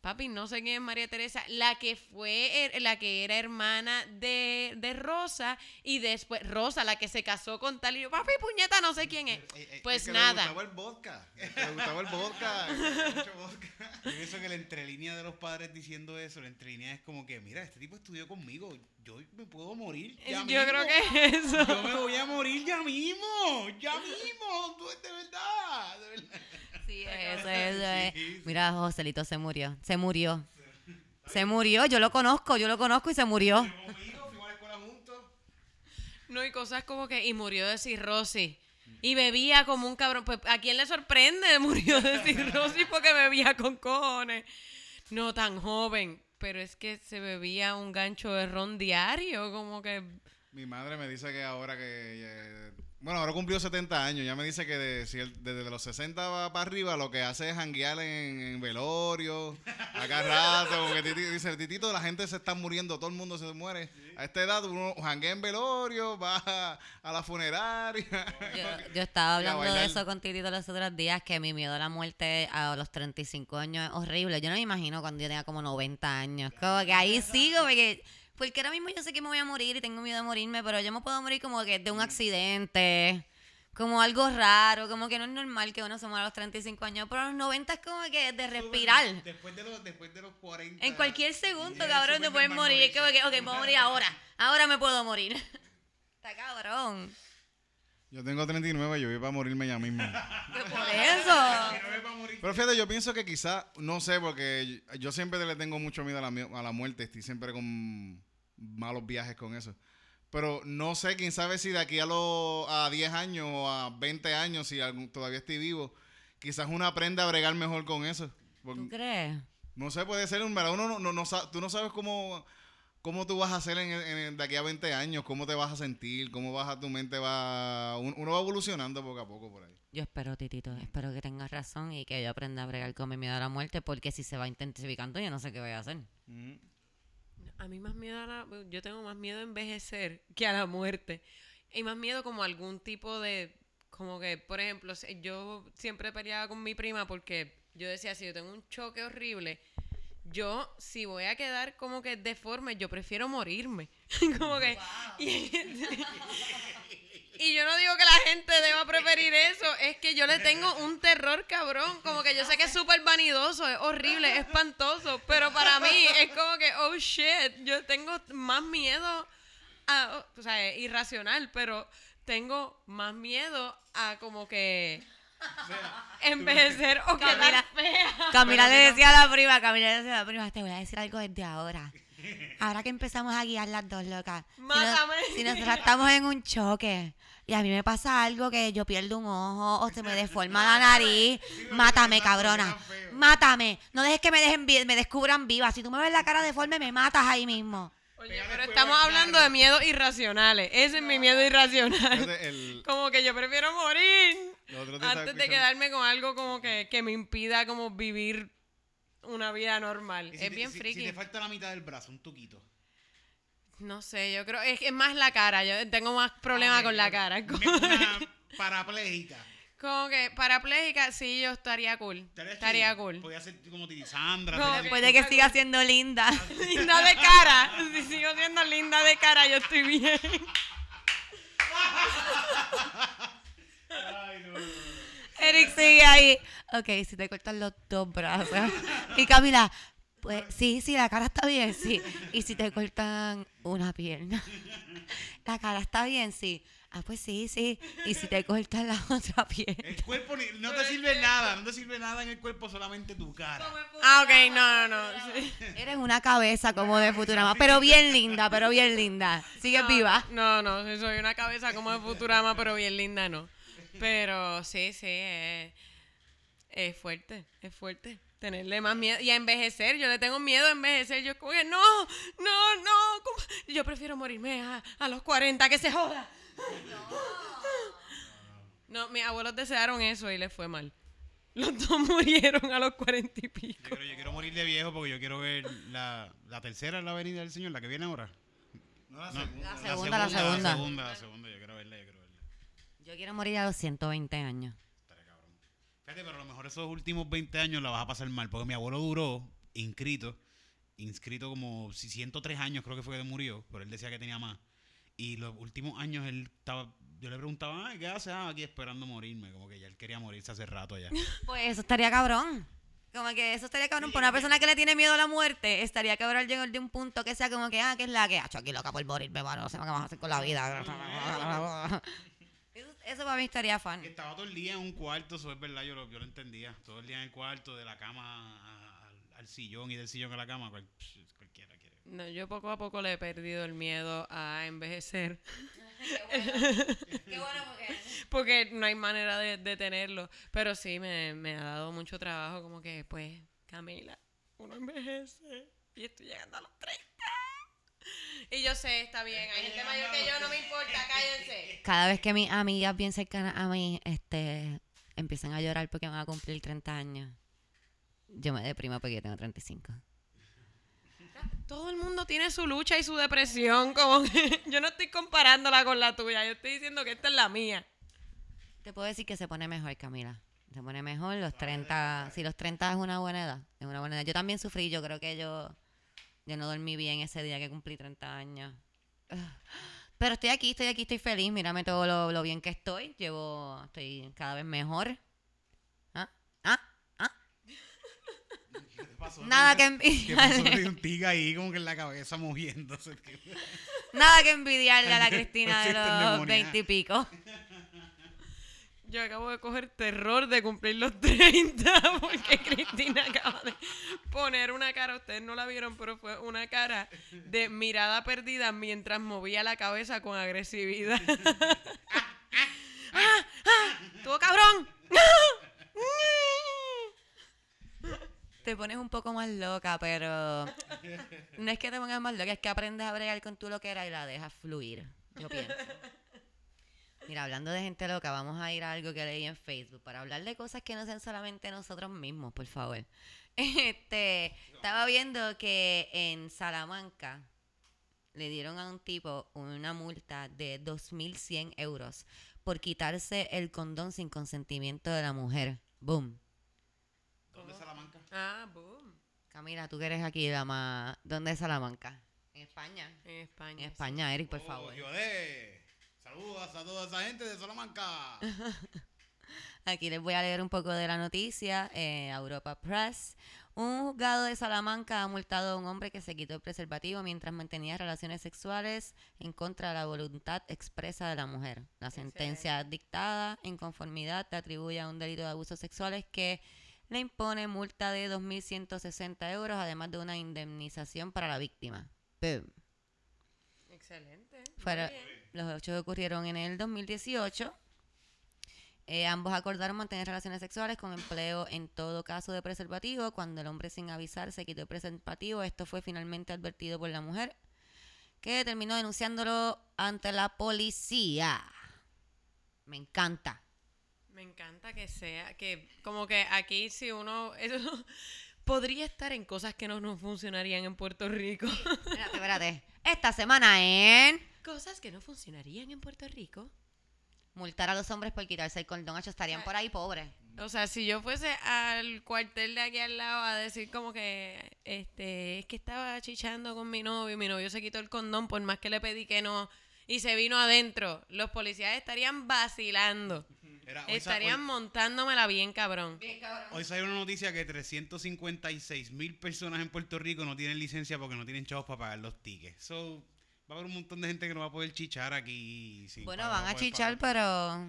Papi, no sé quién es María Teresa, la que fue, la que era hermana de, de Rosa, y después, Rosa, la que se casó con tal, y yo, papi, puñeta, no sé quién es. Pues El que nada. Le gustaba el vodka. Le gustaba el vodka. mucho vodka. Yo pienso que la entrelínea de los padres diciendo eso, la entrelínea es como que, mira, este tipo estudió conmigo, yo me puedo morir. ya Yo mismo. creo que es eso. Yo me voy a morir ya mismo, ya mismo, tú, de verdad, de verdad. Sí, eso, eso es. Sí. Mira, Joselito se murió, se murió. Se murió, yo lo conozco, yo lo conozco y se murió. No, y cosas como que, y murió de cirrosis. Y bebía como un cabrón. Pues, ¿a quién le sorprende? (laughs) Murió de cirrosis porque bebía con cojones. No tan joven. Pero es que se bebía un gancho de ron diario. Como que Mi madre me dice que ahora que. eh, bueno, ahora cumplió 70 años. Ya me dice que de- si él- desde los 60 va para arriba lo que hace es janguear en, en velorio, acá rato. Porque Titi, dice: Titito, la gente se está muriendo, todo el mundo se muere. A esta edad uno janguea en velorio, va a, a la funeraria. Yo, (laughs) yo estaba hablando de eso con Titito los otros días, que mi miedo a la muerte a los 35 años es horrible. Yo no me imagino cuando yo tenga como 90 años. Como que ahí sigo, porque, porque ahora mismo yo sé que me voy a morir y tengo miedo de morirme, pero yo me puedo morir como que de un accidente, como algo raro, como que no es normal que uno se muera a los 35 años, pero a los 90 es como que de respirar. Después de los, después de los 40. En cualquier segundo, cabrón, te puedes normal morir. Es como que, ok, puedo morir ahora. Ahora me puedo morir. (laughs) Está cabrón. Yo tengo 39, yo voy para morirme ya mismo. (laughs) Por eso. Pero fíjate, yo pienso que quizá, no sé, porque yo- siempre le tengo mucho miedo a la, a la muerte, estoy siempre con malos viajes con eso. Pero no sé, quién sabe si de aquí a, los a 10 años o a 20 años, si algún- todavía estoy vivo, quizás uno aprenda a bregar mejor con eso. Porque, ¿Tú crees? no sé, puede ser un verdad, uno no, no, no tú no sabes cómo, cómo tú vas a hacer en, en- de aquí a 20 años, cómo te vas a sentir, cómo vas a, tu mente va, un- uno va evolucionando poco a poco por ahí. Yo espero, Titito, espero que tengas razón y que yo aprenda a bregar con mi miedo a la muerte, porque si se va intensificando, yo no sé qué voy a hacer. A mí más miedo a la... Yo tengo más miedo a envejecer que a la muerte. Y más miedo como a algún tipo de... Como que, por ejemplo, yo siempre peleaba con mi prima porque yo decía, si yo tengo un choque horrible, yo, si voy a quedar como que deforme, yo prefiero morirme. (laughs) como que... (laughs) y yo no digo que la gente deba preferir eso, es que yo le tengo un terror cabrón, como que yo sé que es súper vanidoso, es horrible, es espantoso, pero para mí es como que, oh shit, yo tengo más miedo a, o sea, es irracional, pero tengo más miedo a como que envejecer o quedar Camila- fea. Camila le decía a la prima, Camila le decía a la prima, te voy a decir algo desde ahora. Ahora que empezamos a guiar las dos locas. Si, no- Mátame. si nosotras estamos en un choque y a mí me pasa algo que yo pierdo un ojo o se me deforma la nariz, mátame, cabrona. Mátame. No dejes que me dejen me descubran viva. Si tú me ves la cara deforme, me matas ahí mismo. Oye, pero estamos hablando de miedos irracionales. Ese es mi miedo irracional. El- (laughs) Como que yo prefiero morir antes de quedarme con algo como que, que me impida como vivir una vida normal. Si es te- bien si- friki. Si te falta la mitad del brazo, un tuquito. No sé, yo creo es, que es más la cara. Yo tengo más problemas Ok, con la cara. Una parapléjica. Como que parapléjica, sí, yo estaría cool. Estaría cool. Podía ser como Titi Sandra. No, hacer- Puede que siga siendo linda. (laughs) (laughs) linda de cara. Si sigo siendo linda de cara, yo estoy bien. Ay, no, no, no. Eric sigue ahí. Ok, si te cortan los dos brazos. Y Camila, pues sí, sí, la cara está bien, sí. (laughs) Y si te cortan una pierna. (laughs) La cara está bien, sí. Ah, pues sí, sí. Y si te cortan la (laughs) otra pierna. El cuerpo ni- no te sirve nada. No te sirve nada en el cuerpo, solamente tu cara. Ah, ok, no, no, no. sí. Eres una cabeza como de Futurama, pero bien linda, pero bien linda. Sigues viva. No, no, sí, soy una cabeza como de Futurama, pero bien linda, no. Pero sí, sí, es, es fuerte, es fuerte. Tenerle más miedo y a envejecer. Yo le tengo miedo a envejecer. Yo como que no, no, no. ¿cómo? Yo prefiero morirme a, a los 40, que se joda. No, mis abuelos desearon eso y les fue mal. Los dos (laughs) murieron a los 40 y Yo pico. quiero, yo quiero morir de viejo porque yo quiero ver la, la tercera, la venida del Señor, la que viene ahora. No, la No, segunda. La segunda, la segunda. La segunda, la segunda. Yo quiero verla, yo quiero verla. Yo quiero morir a los 120 años. Fíjate, pero a lo mejor esos últimos 20 años la vas a pasar mal. Porque mi abuelo duró inscrito, inscrito como si 103 años creo que fue que murió, pero él decía que tenía más. Y los últimos años él estaba, yo le preguntaba, Ay, ¿qué haces Ah, aquí esperando morirme? Como que ya él quería morirse hace rato ya. (laughs) Pues eso estaría cabrón. Como que eso estaría cabrón. Para una persona que le tiene miedo a la muerte, estaría cabrón llegar de un punto que sea como que, ah, que es la que, ah, aquí loca por morirme, mano, no sé qué vamos a hacer con la vida. Eso, para mí estaría fan. Estaba todo el día en un cuarto, eso es verdad, yo lo, yo lo entendía. Todo el día en el cuarto, de la cama al, al sillón y del sillón a la cama, cual- cualquiera quiere. No, yo poco a poco le he perdido el miedo a envejecer. (laughs) Qué bueno porque... (laughs) Porque no hay manera de, de tenerlo. Pero sí, me, me ha dado mucho trabajo. Como que, pues, Camila, uno envejece. Y estoy llegando a los 30. Y yo sé, está bien, hay gente mayor que yo, no me importa, cállense. Cada vez que mis amigas bien cercanas a mí este, empiezan a llorar porque van a cumplir 30 años, yo me deprimo porque yo tengo 35. Todo el mundo tiene su lucha y su depresión, como que (laughs) yo no estoy comparándola con la tuya, yo estoy diciendo que esta es la mía. Te puedo decir que se pone mejor, Camila. Se pone mejor los 30. Si los 30 es una buena edad. Es una buena edad. Yo también sufrí. Yo creo que yo, yo no dormí bien ese día que cumplí 30 años. Pero estoy aquí, estoy aquí, estoy feliz. Mírame todo lo, lo bien que estoy. Llevo, estoy cada vez mejor. ¿Ah? ¿Ah? ¿Ah? ¿Qué te pasó? Nada que un tigre ahí como que en la cabeza moviéndose. Nada que envidiarle a la Cristina de los endemoniada. 20 y pico. Yo acabo de coger terror de cumplir los (laughs) 30 porque Cristina acaba de poner una cara, ustedes no la vieron, pero fue una cara de mirada perdida mientras movía la cabeza con agresividad. (laughs) ¡Ah! ¡Ah! ¡Estuvo cabrón! (laughs) Te pones un poco más loca, pero no es que te pongas más loca, es que aprendes a bregar con tu loquera y la dejas fluir. Yo pienso. Mira, hablando de gente loca, vamos a ir a algo que leí en Facebook para hablar de cosas que no sean solamente nosotros mismos, por favor. (laughs) Este, estaba viendo que en Salamanca le dieron a un tipo una multa de 2.100 euros por quitarse el condón sin consentimiento de la mujer. Boom. ¿Dónde es Salamanca? Ah, boom. Camila, tú que eres aquí, la más... ¿Dónde es Salamanca? En España. En España. En España, Eric, por Oh, favor. Saludos a toda esa gente de Salamanca. (laughs) Aquí les voy a leer un poco de la noticia. Eh, Europa Press. Un juzgado de Salamanca ha multado a un hombre que se quitó el preservativo mientras mantenía relaciones sexuales en contra de la voluntad expresa de la mujer. La sentencia dictada en conformidad le atribuye a un delito de abusos sexuales que le impone multa de 2.160 euros, además de una indemnización para la víctima. Boom. Excelente. bien. Los hechos ocurrieron en el 2018. Eh, ambos acordaron mantener relaciones sexuales con empleo en todo caso de preservativo. Cuando el hombre sin avisar se quitó el preservativo, esto fue finalmente advertido por la mujer, que terminó denunciándolo ante la policía. Me encanta. Me encanta que sea, que como que aquí si uno, eso (laughs) podría estar en cosas que no nos funcionarían en Puerto Rico. Espérate, espérate. Esta semana en cosas que no funcionarían en Puerto Rico. multar a los hombres por quitarse el condón. Hacho, estarían por ahí pobres. O sea, si yo fuese al cuartel de aquí al lado a decir como que, este, es que estaba chichando con mi novio, mi novio se quitó el condón por más que le pedí que no, y se vino adentro, los policías estarían vacilando, Era, estarían hoy- montándomela bien cabrón. hoy salió una noticia que 356 mil personas en Puerto Rico no tienen licencia porque no tienen chavos para pagar los tickets. So, va a haber un montón de gente que no va a poder chichar aquí. sin Bueno, pagar, van va a chichar, pagar.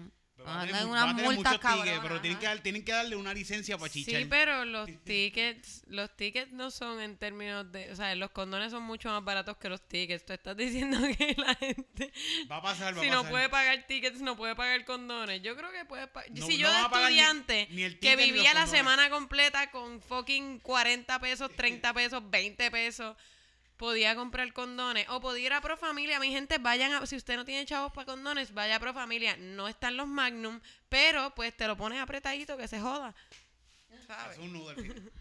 pero... Pero van a tener unas multas cabronas, pero tienen que, tienen que darle una licencia para chichar. Sí, pero los (laughs) tickets, los tickets no son en términos de, o sea, los condones son mucho más baratos que los tickets. Tú estás diciendo (laughs) que la gente, Va a pasar, va si a no pasar. puede pagar tickets, no puede pagar condones. Yo creo que puede pagar. No- si no yo de pagar ni- estudiante ni que vivía la semana completa con fucking 40 pesos, 30 pesos, 20 pesos, podía comprar condones. O podía ir a Pro Familia. Mi gente, vayan a, si usted no tiene chavos para condones, vaya a Pro Familia. No están los Magnum, pero pues te lo pones apretadito que se joda. ¿Sabes? Es un nudo al final.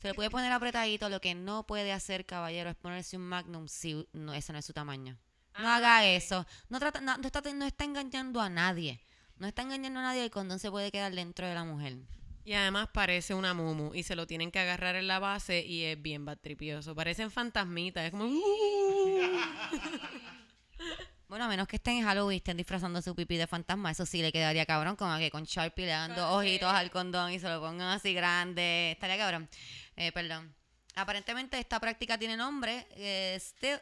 Se le puede poner apretadito. Lo que no puede hacer, caballero, es ponerse un magnum si no, ese no es su tamaño. No Ah, haga eso. No, trata, no, no está, no está engañando a nadie. No está engañando a nadie. El condón se puede quedar dentro de la mujer. Y además parece una mumu y se lo tienen que agarrar en la base y es bien batripioso. Parecen fantasmitas, es como... "Uh". (laughs) Bueno, a menos que estén en Halloween estén disfrazando su pipí de fantasma, eso sí le quedaría cabrón, que con Sharpie le dan dos Con- ojitos al condón y se lo pongan así grande. Estaría cabrón. Eh, perdón. Aparentemente esta práctica tiene nombre, eh,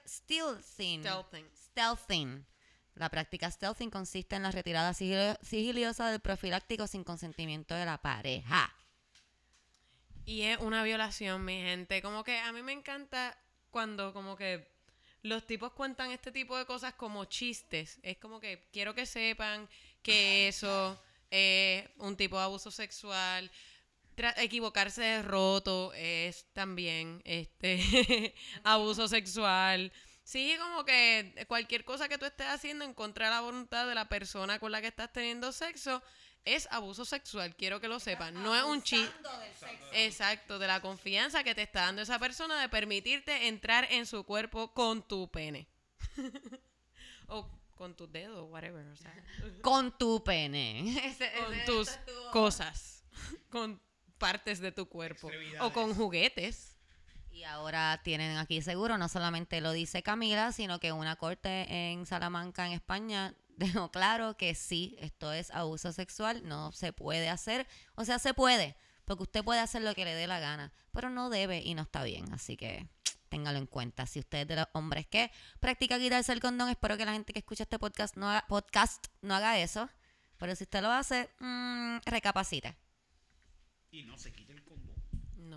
stealthing. Stealthing. Stealthing. La práctica stealthing consiste en la retirada sigilo- sigiliosa del profiláctico sin consentimiento de la pareja. Y es una violación, mi gente. Como que a mí me encanta cuando como que los tipos cuentan este tipo de cosas como chistes. Es como que quiero que sepan que eso es un tipo de abuso sexual. Equivocarse de roto es también este (laughs) abuso sexual. Sí, como que cualquier cosa que tú estés haciendo en contra de la voluntad de la persona con la que estás teniendo sexo es abuso sexual, quiero que lo sepan. No es un chiste. Exacto, de la confianza que te está dando esa persona de permitirte entrar en su cuerpo con tu pene. (laughs) o con tus dedos, whatever. O sea, (laughs) Con tu pene. Ese- con ese- tus cosas. Con partes de tu cuerpo. O con juguetes. Y ahora tienen aquí seguro, no solamente lo dice Camila, sino que una corte en Salamanca, en España, (laughs) dejó claro que sí, esto es abuso sexual, no se puede hacer, o sea, se puede, porque usted puede hacer lo que le dé la gana, pero no debe y no está bien, así que (tsk) téngalo en cuenta. Si usted es de los hombres que practica quitarse el condón, espero que la gente que escucha este podcast no haga, podcast no haga eso, pero si usted lo hace, mm, recapacite. Y no se condón.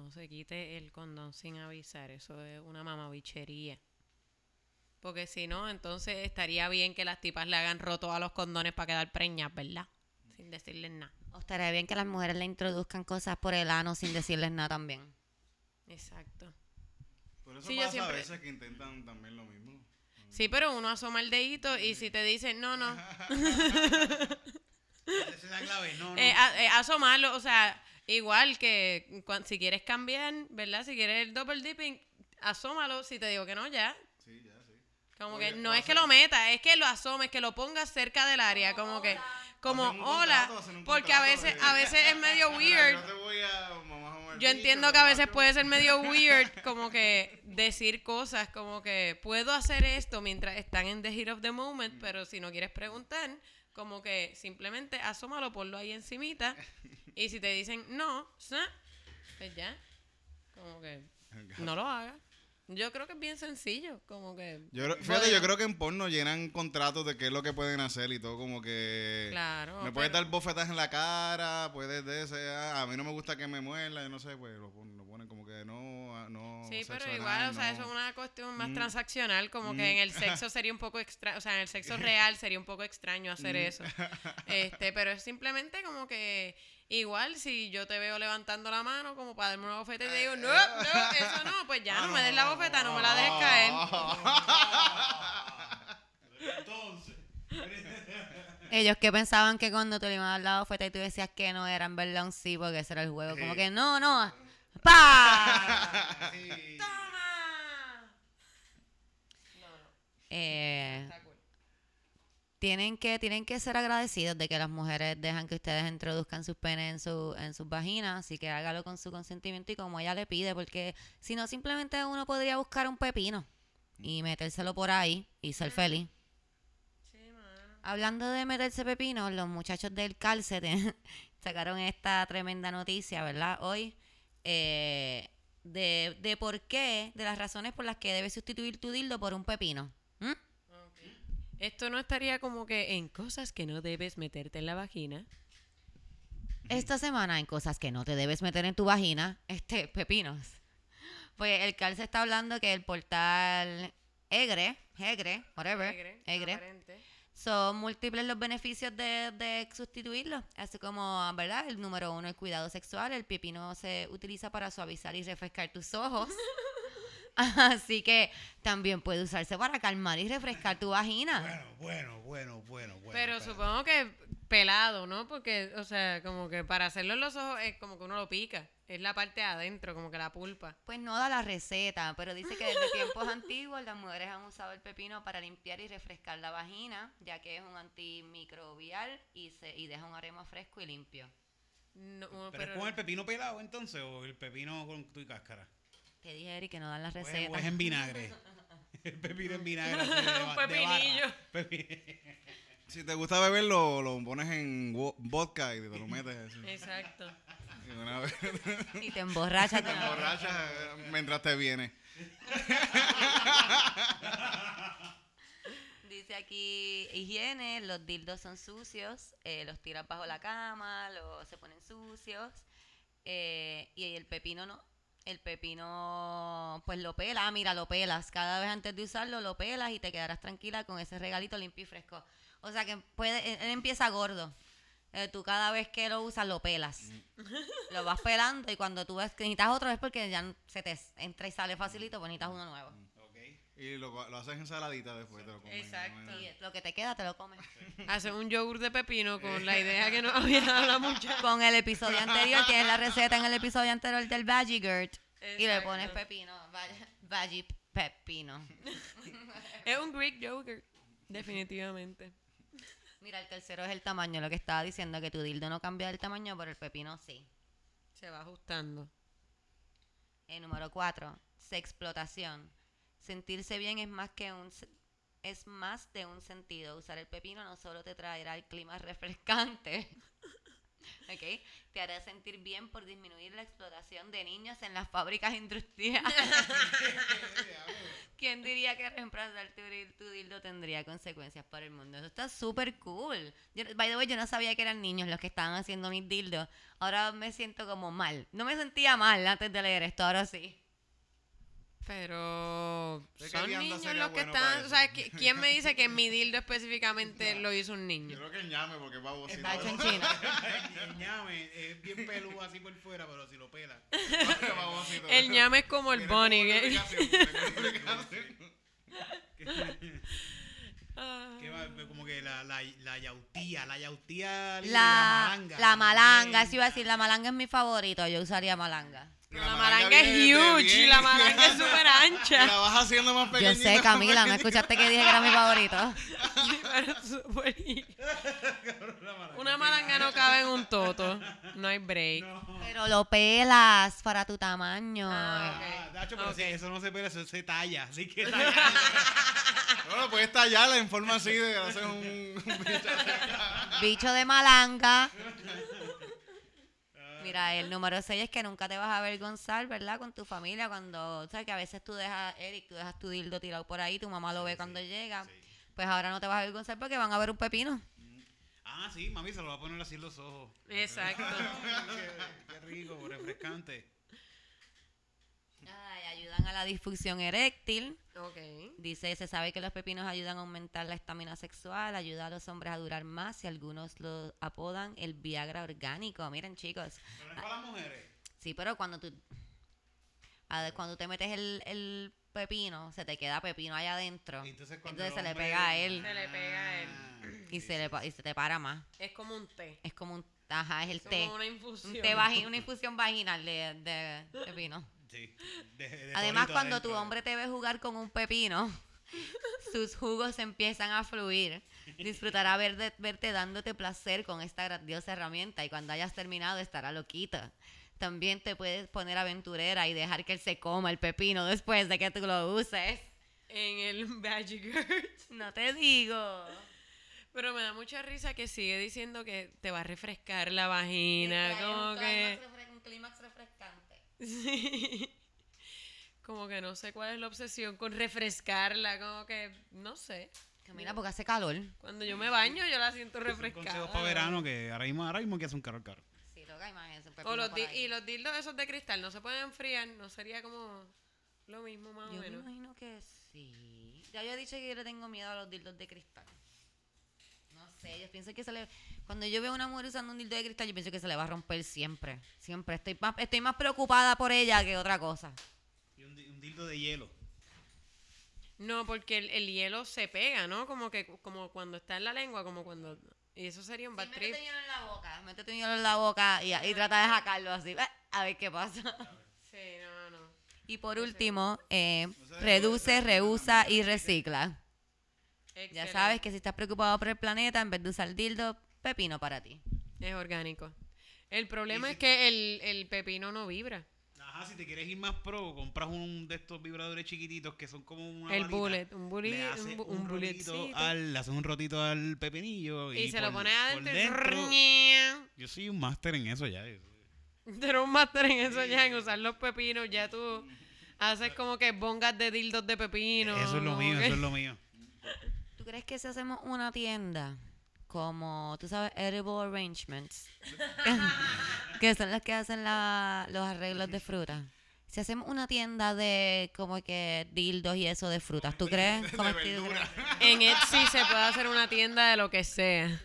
No se quite el condón sin avisar. Eso es una mamabichería. Porque si no, entonces estaría bien que las tipas le hagan roto a los condones para quedar preñas, ¿verdad? Sin decirles nada. O estaría bien que las mujeres le introduzcan cosas por el ano sin decirles nada también. Exacto. Por eso Sí, yo pasa siempre- a veces que intentan también lo mismo. Sí, pero uno asoma el dedito y si te dicen, no, no, (laughs) Esa es la clave. No, (laughs) no. eh, a- eh, asomarlo, o sea, igual que si quieres cambiar, ¿verdad? Si quieres el double dipping, asómalo. Si te digo que no, ya. Sí, ya, sí. Como Oye, que no es que lo metas, es que lo asomes, que lo pongas cerca del área, como que, como hola, contrato, porque a veces, de- a veces es medio weird. No te voy a mamar el Yo entiendo que a veces puede ser medio (laughs) weird, como que decir cosas, como que puedo hacer esto mientras están en the heat of the moment, pero si no quieres preguntar, como que simplemente asómalo, ponlo ahí encimita, (laughs) y si te dicen no, pues ya, como que no lo hagas. Yo creo que es bien sencillo, como que... Yo, creo- fíjate, yo creo que en porno llenan contratos de qué es lo que pueden hacer y todo, como que... Claro. Me puedes pero- dar bofetas en la cara, puedes de ese, ah, a mí no me gusta que me muerda, yo no sé, pues lo ponen, lo ponen como que no, ah, no. Sí, pero anal, igual, o sea, eso es una cuestión más Mm. transaccional, como Mm. que en el sexo sería un poco extraño, o sea, en el sexo (laughs) real sería un poco extraño hacer Mm. eso. (laughs) Este, pero es simplemente como que igual si yo te veo levantando la mano como para darme una bofeta y te digo, no, no, eso no, pues ya Ah, no me des la bofeta, no me la dejes caer. Entonces. Ellos que pensaban que cuando te le iban a dar la bofeta y tú decías que no era en verdad un sí, porque ese era el juego. Como que no, no. ¡Pa! ¡Toma! Eh, Está cool. Tienen que tienen que ser agradecidos de que las mujeres dejan que ustedes introduzcan sus penes en su en sus vaginas, así que hágalo con su consentimiento y como ella le pide, porque si no simplemente uno podría buscar un pepino y metérselo por ahí y ser feliz. Sí. Hablando de meterse pepino, los muchachos del calce te- (laughs) sacaron esta tremenda noticia, ¿verdad? Hoy, eh, de, de por qué, de las razones por las que debes sustituir tu dildo por un pepino. ¿Mm? Esto no estaría como que en cosas que no debes meterte en la vagina. Esta semana en cosas que no te debes meter en tu vagina, este, pepinos. Pues el calce está hablando que el portal Egre, Egre, whatever, Egre, Egre, son múltiples los beneficios de, de sustituirlo. Así como, ¿verdad? El número uno, el cuidado sexual. El pepino se utiliza para suavizar y refrescar tus ojos. (laughs) (laughs) Así que también puede usarse para calmar y refrescar tu vagina. Bueno, bueno, bueno, bueno, bueno. Pero espérate. supongo que pelado, ¿no? Porque, o sea, como que para hacerlo en los ojos es como que uno lo pica. Es la parte de adentro, como que la pulpa. Pues no da la receta, pero dice que desde tiempos (laughs) antiguos las mujeres han usado el pepino para limpiar y refrescar la vagina, ya que es un antimicrobial y, se, y deja un aroma fresco y limpio. No, ¿Pero, pero es con el pepino pelado entonces o el pepino con tu cáscara? Te dije, Eri, que no dan la O es, receta. o es en vinagre. (laughs) el pepino en vinagre. Un pepinillo. Pepi- Si te gusta beberlo, lo pones en vodka y te lo metes así. Exacto. Y una vez Y te emborrachas. (laughs) te emborrachas eh, mientras te viene. (laughs) Dice aquí, higiene, los dildos son sucios, eh, los tiras bajo la cama, los, se ponen sucios. eh, y el pepino no. El pepino, pues lo pelas, ah, mira, lo pelas. Cada vez antes de usarlo, lo pelas y te quedarás tranquila con ese regalito limpio y fresco. O sea que puede, él, él empieza gordo. Eh, tú cada vez que lo usas, lo pelas. Lo vas pelando y cuando tú ves que necesitas otro es porque ya se te entra y sale facilito, pues necesitas uno nuevo. Ok. Y lo, lo haces en saladita después, te lo comes. Exacto. Y lo que te queda te lo comes. Haces un yogur de pepino con la idea que no había dado la mucha. Con el episodio anterior, tienes la receta en el episodio anterior del Veggie Gurt. Y le pones pepino. Veggie pepino. Es un Greek yogurt, definitivamente. Mira, el tercero es el tamaño. Lo que estaba diciendo, que tu dildo no cambia el tamaño, pero el pepino sí. Se va ajustando. El número cuatro, sexplotación. Sentirse bien es más que un es más de un sentido. Usar el pepino no solo te traerá el clima (laughs) refrescante, ¿ok? Te hará sentir bien por disminuir la explotación de niños en las fábricas industriales. (laughs) ¿Quién diría que reemplazar tu dildo tendría consecuencias para el mundo? Eso está súper cool. Yo, by the way, yo no sabía que eran niños los que estaban haciendo mis dildos. Ahora me siento como mal. No me sentía mal antes de leer esto, ahora sí. Pero ¿De qué son niños los que bueno están. O sea, ¿qui- ¿quién me dice que mi dildo específicamente lo hizo un Yo niño? creo que el ñame porque es babosito. Está hecho en (laughs) China. El ñame es bien peludo así por fuera, pero si lo pela. (laughs) El ñame es como el bunny. que- lubricación. Ah. Que va, como que la, la, la yautía, la yautía, La, malanga. la malanga, eso iba a decir, la malanga es mi favorito, yo usaría malanga. La malanga es huge. bien. La malanga es súper (laughs) Y la ancha. vas haciendo más Yo pequeñita. sé, Camila, ¿no escuchaste que dije que era mi favorito? Pero súper huge. Una malanga no cabe en un toto. No hay break. Pero lo pelas para tu tamaño. Ah, Ah, ok. Dacho, pero Ok. si eso no se pela, eso se talla. Así que (laughs) talla. No, no, puedes tallarla en forma así de hacer un, un bicho. Bicho de malanga. (laughs) Mira, el número 6 es que nunca te vas a avergonzar, ¿verdad? Con tu familia cuando, sabes que a veces tú dejas, Eric, tú dejas tu dildo tirado por ahí, tu mamá lo ve cuando llega. Pues ahora no te vas a avergonzar porque van a ver un pepino. Ah, sí, mami, se lo va a poner así en los ojos. Exacto. qué, (laughs) qué rico, refrescante. Ay, ayudan a la disfunción eréctil. Dice, se sabe que los pepinos ayudan a aumentar la estamina sexual, ayuda a los hombres a durar más y algunos lo apodan el Viagra orgánico. Miren chicos, Pero no es para las mujeres. sí, pero cuando tú, a ver, cuando te metes el, el pepino, se te queda pepino allá adentro. Y entonces cuando Entonces se le pega a él Se le pega a él. Y, sí, se le, sí, y se te para más. Es como un té. Es como un, ajá, es el Como té. una Un infusión. té vagi- una infusión vaginal de, de pepino. Sí. De- de Además, cuando adentro. tu hombre te ve jugar con un pepino, (laughs) sus jugos empiezan a fluir. Disfrutará ver de- verte dándote placer con esta grandiosa herramienta y cuando hayas terminado estará loquita. También te puedes poner aventurera y dejar que él se coma el pepino después de que tú lo uses. En el (laughs) Magic Earth. No te digo. Pero me da mucha risa que sigue diciendo que te va a refrescar la vagina. Como que. Un clímax refrescante. Sí. Como que no sé cuál es la obsesión con refrescarla. Como que. No sé. Camila, porque hace calor. Cuando yo me baño, yo la siento refrescada. consejos para verano que ahora mismo, ahora mismo que hace un caro caro. Sí, toca, imagínense, un O los di- ahí. y los dildos esos de cristal no se pueden enfriar. No sería como lo mismo, más o Yo me menos. imagino que sí. Ya yo he dicho que yo le tengo miedo a los dildos de cristal. No sé, yo pienso que se le... Cuando yo veo a una mujer usando un dildo de cristal, yo pienso que se le va a romper siempre. Siempre. Estoy más, estoy más preocupada por ella que otra cosa. Y un, di- un dildo de hielo. No, porque el, el hielo se pega, ¿no? Como que como cuando está en la lengua, como cuando... Y eso sería un bad Sí, trip. métete hielo en la boca. Métete un hielo en la boca y, y trata de sacarlo así. A ver qué pasa. Sí, no, no. Y por último, eh, reduce, reusa y recicla. Ya Excelente. sabes que si estás preocupado por el planeta, en vez de usar dildo, pepino para ti. Es orgánico. El problema es que el, el pepino no vibra. Ajá, si te quieres ir más pro, compras un de estos vibradores chiquititos que son como una El balita. bullet, un bullet, le un, bu- un, un al, le haces un rotito al pepinillo y, y se lo por- pones adentro. dentro-. Yo soy un máster en eso ya. (laughs) Eres un máster en eso ya, en usar los pepinos. Ya tú haces como que bongas de dildos de pepino. eso es lo mío, que- eso es lo mío. ¿Tú crees que si hacemos una tienda como, tú sabes, Edible Arrangements? (laughs) que son las que hacen la- los arreglos de fruta. Si hacemos una tienda de como que dildos y eso de frutas, ¿tú crees? (laughs) De. (laughs) En Etsy se puede hacer una tienda de lo que sea.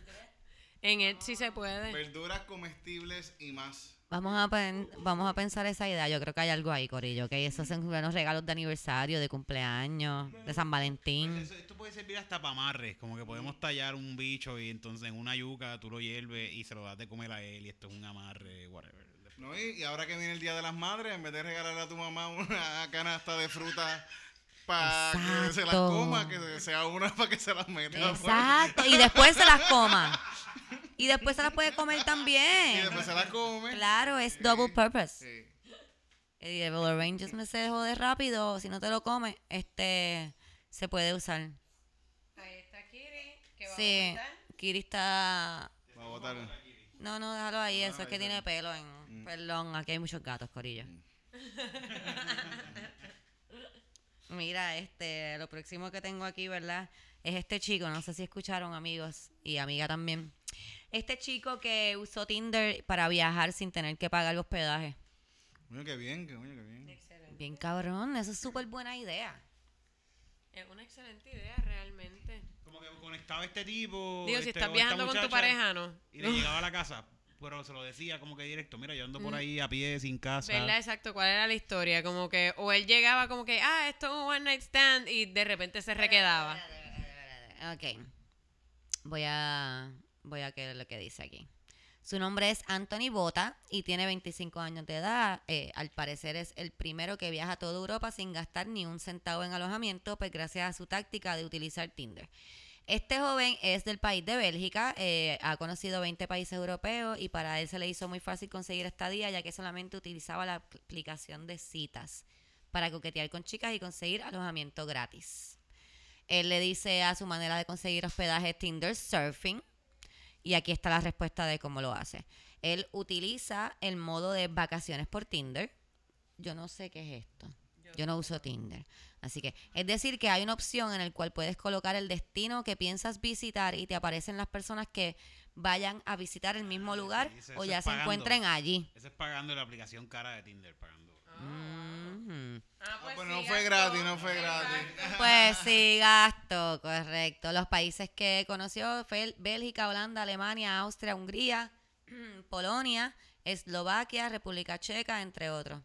En Etsy se puede. Verduras comestibles y más. Vamos a, pen- vamos a pensar esa idea. Yo creo que hay algo ahí, Corillo. Que esos son buenos regalos de aniversario, de cumpleaños, de San Valentín. Eso- esto puede servir hasta para amarres, como que podemos tallar un bicho y entonces en una yuca tú lo hierves y se lo das de comer a él y esto es un amarre, whatever. No, y, y ahora que viene el Día de las Madres, en vez de regalarle a tu mamá una canasta de fruta para que se las coma, que sea una (laughs) para que se las meta. Exacto. Y después se las coma. (laughs) Y después se las puede comer Y también. después se las come. Claro, es double purpose. Sí. El Devil Arranges me se jode rápido. Si no te lo comes, este se puede usar. Ahí está Kiri, que va a Sí, vomitar. Kiri está. Va a botar. No, no, déjalo ahí. Eso es que tiene pelo en. Perdón, aquí hay muchos gatos, Corillo. (laughs) Mira, este, lo próximo que tengo aquí, ¿verdad? Es este chico, no sé si escucharon amigos y amiga también. Este chico que usó Tinder para viajar sin tener que pagar el hospedaje. Coño, qué bien, qué bien. Excelente. Bien cabrón, eso es súper buena idea. Es una excelente idea, realmente. Como que conectaba este tipo. Digo, si este, estás viajando con tu pareja, ¿no? Y le llegaba a la casa, pero se lo decía como que directo, mira, yo ando por ahí a pie, sin casa. ¿Verdad? Exacto. ¿Cuál era la historia? Como que, o él llegaba como que, ah, esto es un one night stand y de repente se requedaba. Ok. Voy a. Voy a ver lo que dice aquí. Su nombre es Anthony Bota y tiene 25 años de edad. Eh, al parecer es el primero que viaja a toda Europa sin gastar ni un centavo en alojamiento, pues gracias a su táctica de utilizar Tinder. Este joven es del país de Bélgica, eh, ha conocido 20 países europeos y para él se le hizo muy fácil conseguir estadía ya que solamente utilizaba la aplicación de citas para coquetear con chicas y conseguir alojamiento gratis. Él le dice a su manera de conseguir hospedaje Tinder surfing. Y aquí está la respuesta de cómo lo hace. Él utiliza el modo de vacaciones por Tinder. Yo no sé qué es esto. Yo no uso Tinder. Así que, es decir, que hay una opción en la cual puedes colocar el destino que piensas visitar y te aparecen las personas que vayan a visitar el mismo lugar sí, eso- o eso ya se pagando. encuentren allí. Eso es pagando la aplicación cara de Tinder, pagando. Ah, Ah, pues sí, no fue gratis, no fue gratis. Pues sí, gasto, correcto. Los países que conoció fue Bélgica, Holanda, Alemania, Austria, Hungría, (clears throat) Polonia, Eslovaquia, República Checa, entre otros.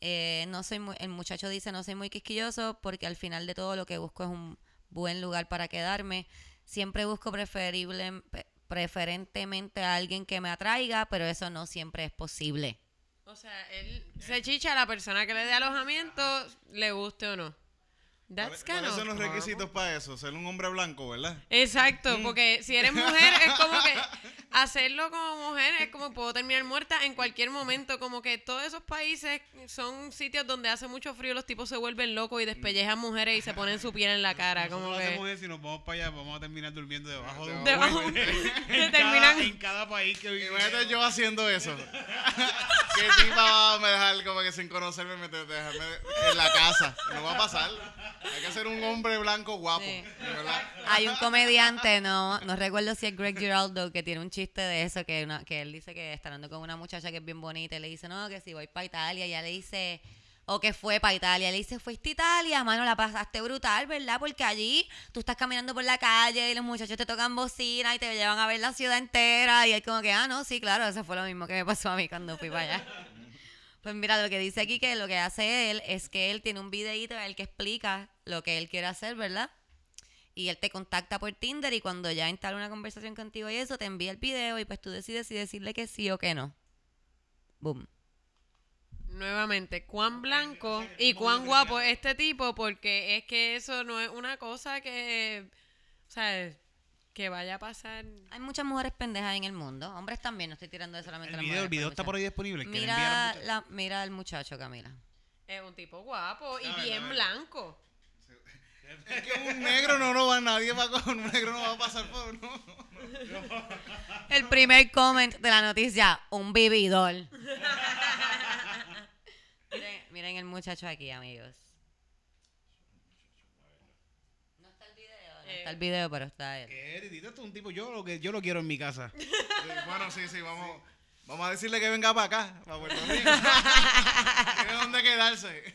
Eh, no soy muy- el muchacho dice no soy muy quisquilloso porque al final de todo lo que busco es un buen lugar para quedarme. Siempre busco preferible, preferentemente a alguien que me atraiga, pero eso no siempre es posible. O sea, él se chicha a la persona que le dé alojamiento, le guste o no. That's ¿Cuáles kind son los requisitos para eso? Ser un hombre blanco, ¿verdad? Exacto, porque si eres mujer es como que (laughs) hacerlo como mujer es como puedo terminar muerta en cualquier momento, como que todos esos países son sitios donde hace mucho frío, los tipos se vuelven locos y despellejan mujeres y se ponen su piel en la cara, como Nosotros hacemos que eso y nos vamos para allá, vamos a terminar durmiendo debajo de un Debajo puente. de un- (laughs) en, (laughs) terminan- cada, en cada país que vivimos. Imagínate yo haciendo eso. ¿Qué tipa va a me dejar como que sin conocerme me dejarme en la casa? No va a pasar. Hay que ser un hombre blanco guapo, Sí. de verdad. Hay un comediante, no, no recuerdo si es Greg Giraldo, que tiene un chiste de eso, que, una- que él dice que está hablando con una muchacha que es bien bonita y le dice, no, que si voy para Italia, y ella le dice, o que fue para Italia, le dice, fuiste a Italia, mano, la pasaste brutal, ¿verdad? Porque allí tú estás caminando por la calle y los muchachos te tocan bocina y te llevan a ver la ciudad entera, y él como que, ah, no, sí, claro, eso fue lo mismo que me pasó a mí cuando fui para allá. (laughs) Pues mira, lo que dice aquí que lo que hace él es que él tiene un videíto en el que explica lo que él quiere hacer, ¿verdad? Y él te contacta por Tinder y cuando ya instala una conversación contigo y eso, te envía el video y pues tú decides si decirle que sí o que no. Boom. Nuevamente cuán blanco y cuán guapo es este tipo, porque es que eso no es una cosa que, o sea, que vaya a pasar. Hay muchas mujeres pendejas en el mundo. Hombres también, no estoy tirando de solamente El las video, mujeres. el video está por ahí disponible. Mira, la, mira al muchacho, Camila. Es un tipo guapo y A ver, a bien blanco. (laughs) Es que un negro no lo va, nadie va con un negro no va a pasar por. No. El primer comment de la noticia, un vividor. (laughs) miren, miren el muchacho aquí, amigos. No está el video, no está el video, pero está él. ¿Qué? Titito, esto es un tipo, yo lo, que, yo lo quiero en mi casa. (laughs) Sí, bueno, sí, sí, vamos. Vamos a decirle que venga para acá, para Puerto (laughs) Rico. Tiene dónde quedarse. (laughs)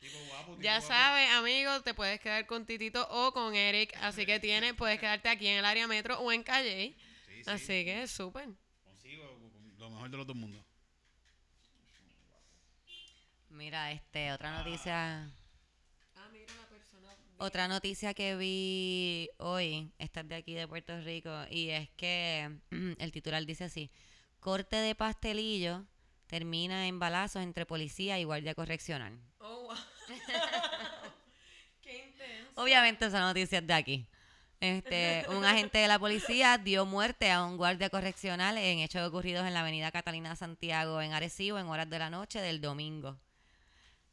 Tipo guapo, tipo Ya guapo. sabes, amigo, te puedes quedar con Titito o con Eric, así que tienes, puedes quedarte aquí en el área metro o en Calle. Sí, sí. Así que súper. Consigo, mejor de los dos mundos. Mira, este, otra noticia. Ah, mira persona. Otra noticia que vi hoy, esta es de aquí de Puerto Rico, y es que (clears throat) el titular dice así, corte de pastelillo termina en balazos entre policía y guardia correccional. Oh, wow. (laughs) Qué intenso. Obviamente esa noticia es de aquí. Este, un agente de la policía dio muerte a un guardia correccional en hechos ocurridos en la avenida Catalina Santiago en Arecibo en horas de la noche del domingo.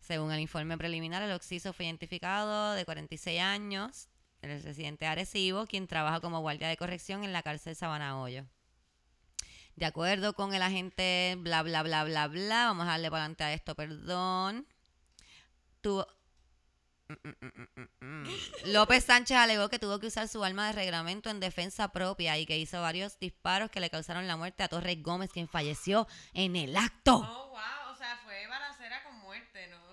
Según el informe preliminar, el occiso fue identificado de 46 años, el residente de Arecibo, quien trabaja como guardia de corrección en la cárcel Sabana Hoyo. De acuerdo con el agente, bla, bla, bla, bla, bla, vamos a darle para adelante a esto, perdón. Tuvo, López Sánchez alegó que tuvo que usar su arma de reglamento en defensa propia y que hizo varios disparos que le causaron la muerte a Torres Gómez, quien falleció en el acto. Oh, wow. O sea, fue balacera con muerte, ¿no?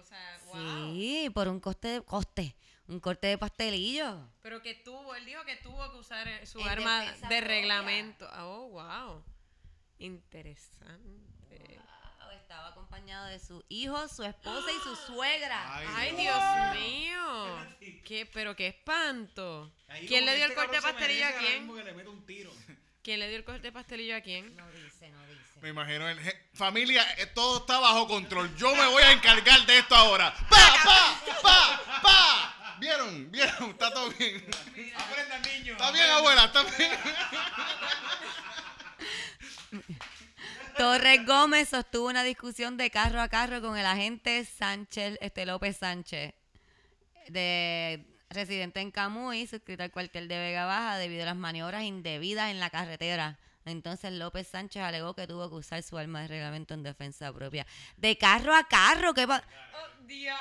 Wow. Sí, por un coste de coste, un corte de pastelillo. Pero que tuvo, él dijo que tuvo que usar eh, su En arma de reglamento. Oh, wow. Interesante. Wow, estaba acompañado de su hijo, su esposa y su (gasps) suegra. Ay, Ay, Dios. Dios mío. (laughs) ¿Qué, pero qué espanto. Ahí ¿Quién le dio el este corte de pastelillo a quién? mismo que le meta un tiro. ¿Quién le dio el corte de pastelillo a quién? No dice, no dice. Me imagino el familia, eh, todo está bajo control. Yo me voy a encargar de esto ahora. ¡Pa, pa, pa, pa! ¿Vieron? ¿Vieron? Está todo bien. Aprendan, niños. Está bien, abuela, está bien. Torres Gómez sostuvo una discusión de carro a carro con el agente Sánchez, este López Sánchez, de residente en Camuy, suscrito al cuartel de Vega Baja debido a las maniobras indebidas en la carretera. Entonces López Sánchez alegó que tuvo que usar su arma de reglamento en defensa propia. De carro a carro, ¿qué Oh, Dios.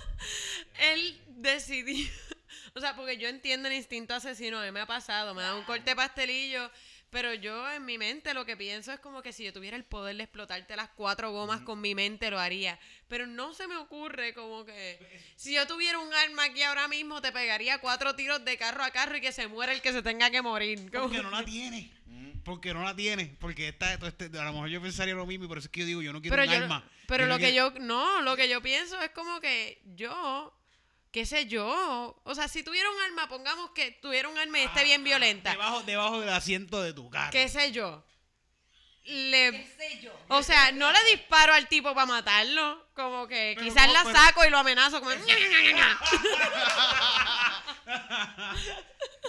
(laughs) Él decidió. (laughs) O sea, porque yo entiendo el instinto asesino. A mí me ha pasado. Me da un corte pastelillo. Pero yo en mi mente lo que pienso es como que si yo tuviera el poder de explotarte las cuatro gomas con mi mente lo haría. Pero no se me ocurre como que si yo tuviera un arma aquí ahora mismo te pegaría cuatro tiros de carro a carro y que se muera el que se tenga que morir. Porque no la tiene. Porque no la tiene. Porque esta, este, a lo mejor yo pensaría lo mismo y por eso es que yo digo, yo no quiero pero un yo, arma. pero lo que quiero- yo no lo que yo pienso es como que yo qué sé yo. O sea si tuviera un arma pongamos que tuviera un arma y esté bien violenta. Debajo, debajo del asiento de tu carro. qué sé yo le o sea no le disparo al tipo para matarlo como que Pero quizás no, la pero- saco y lo amenazo como (laughs)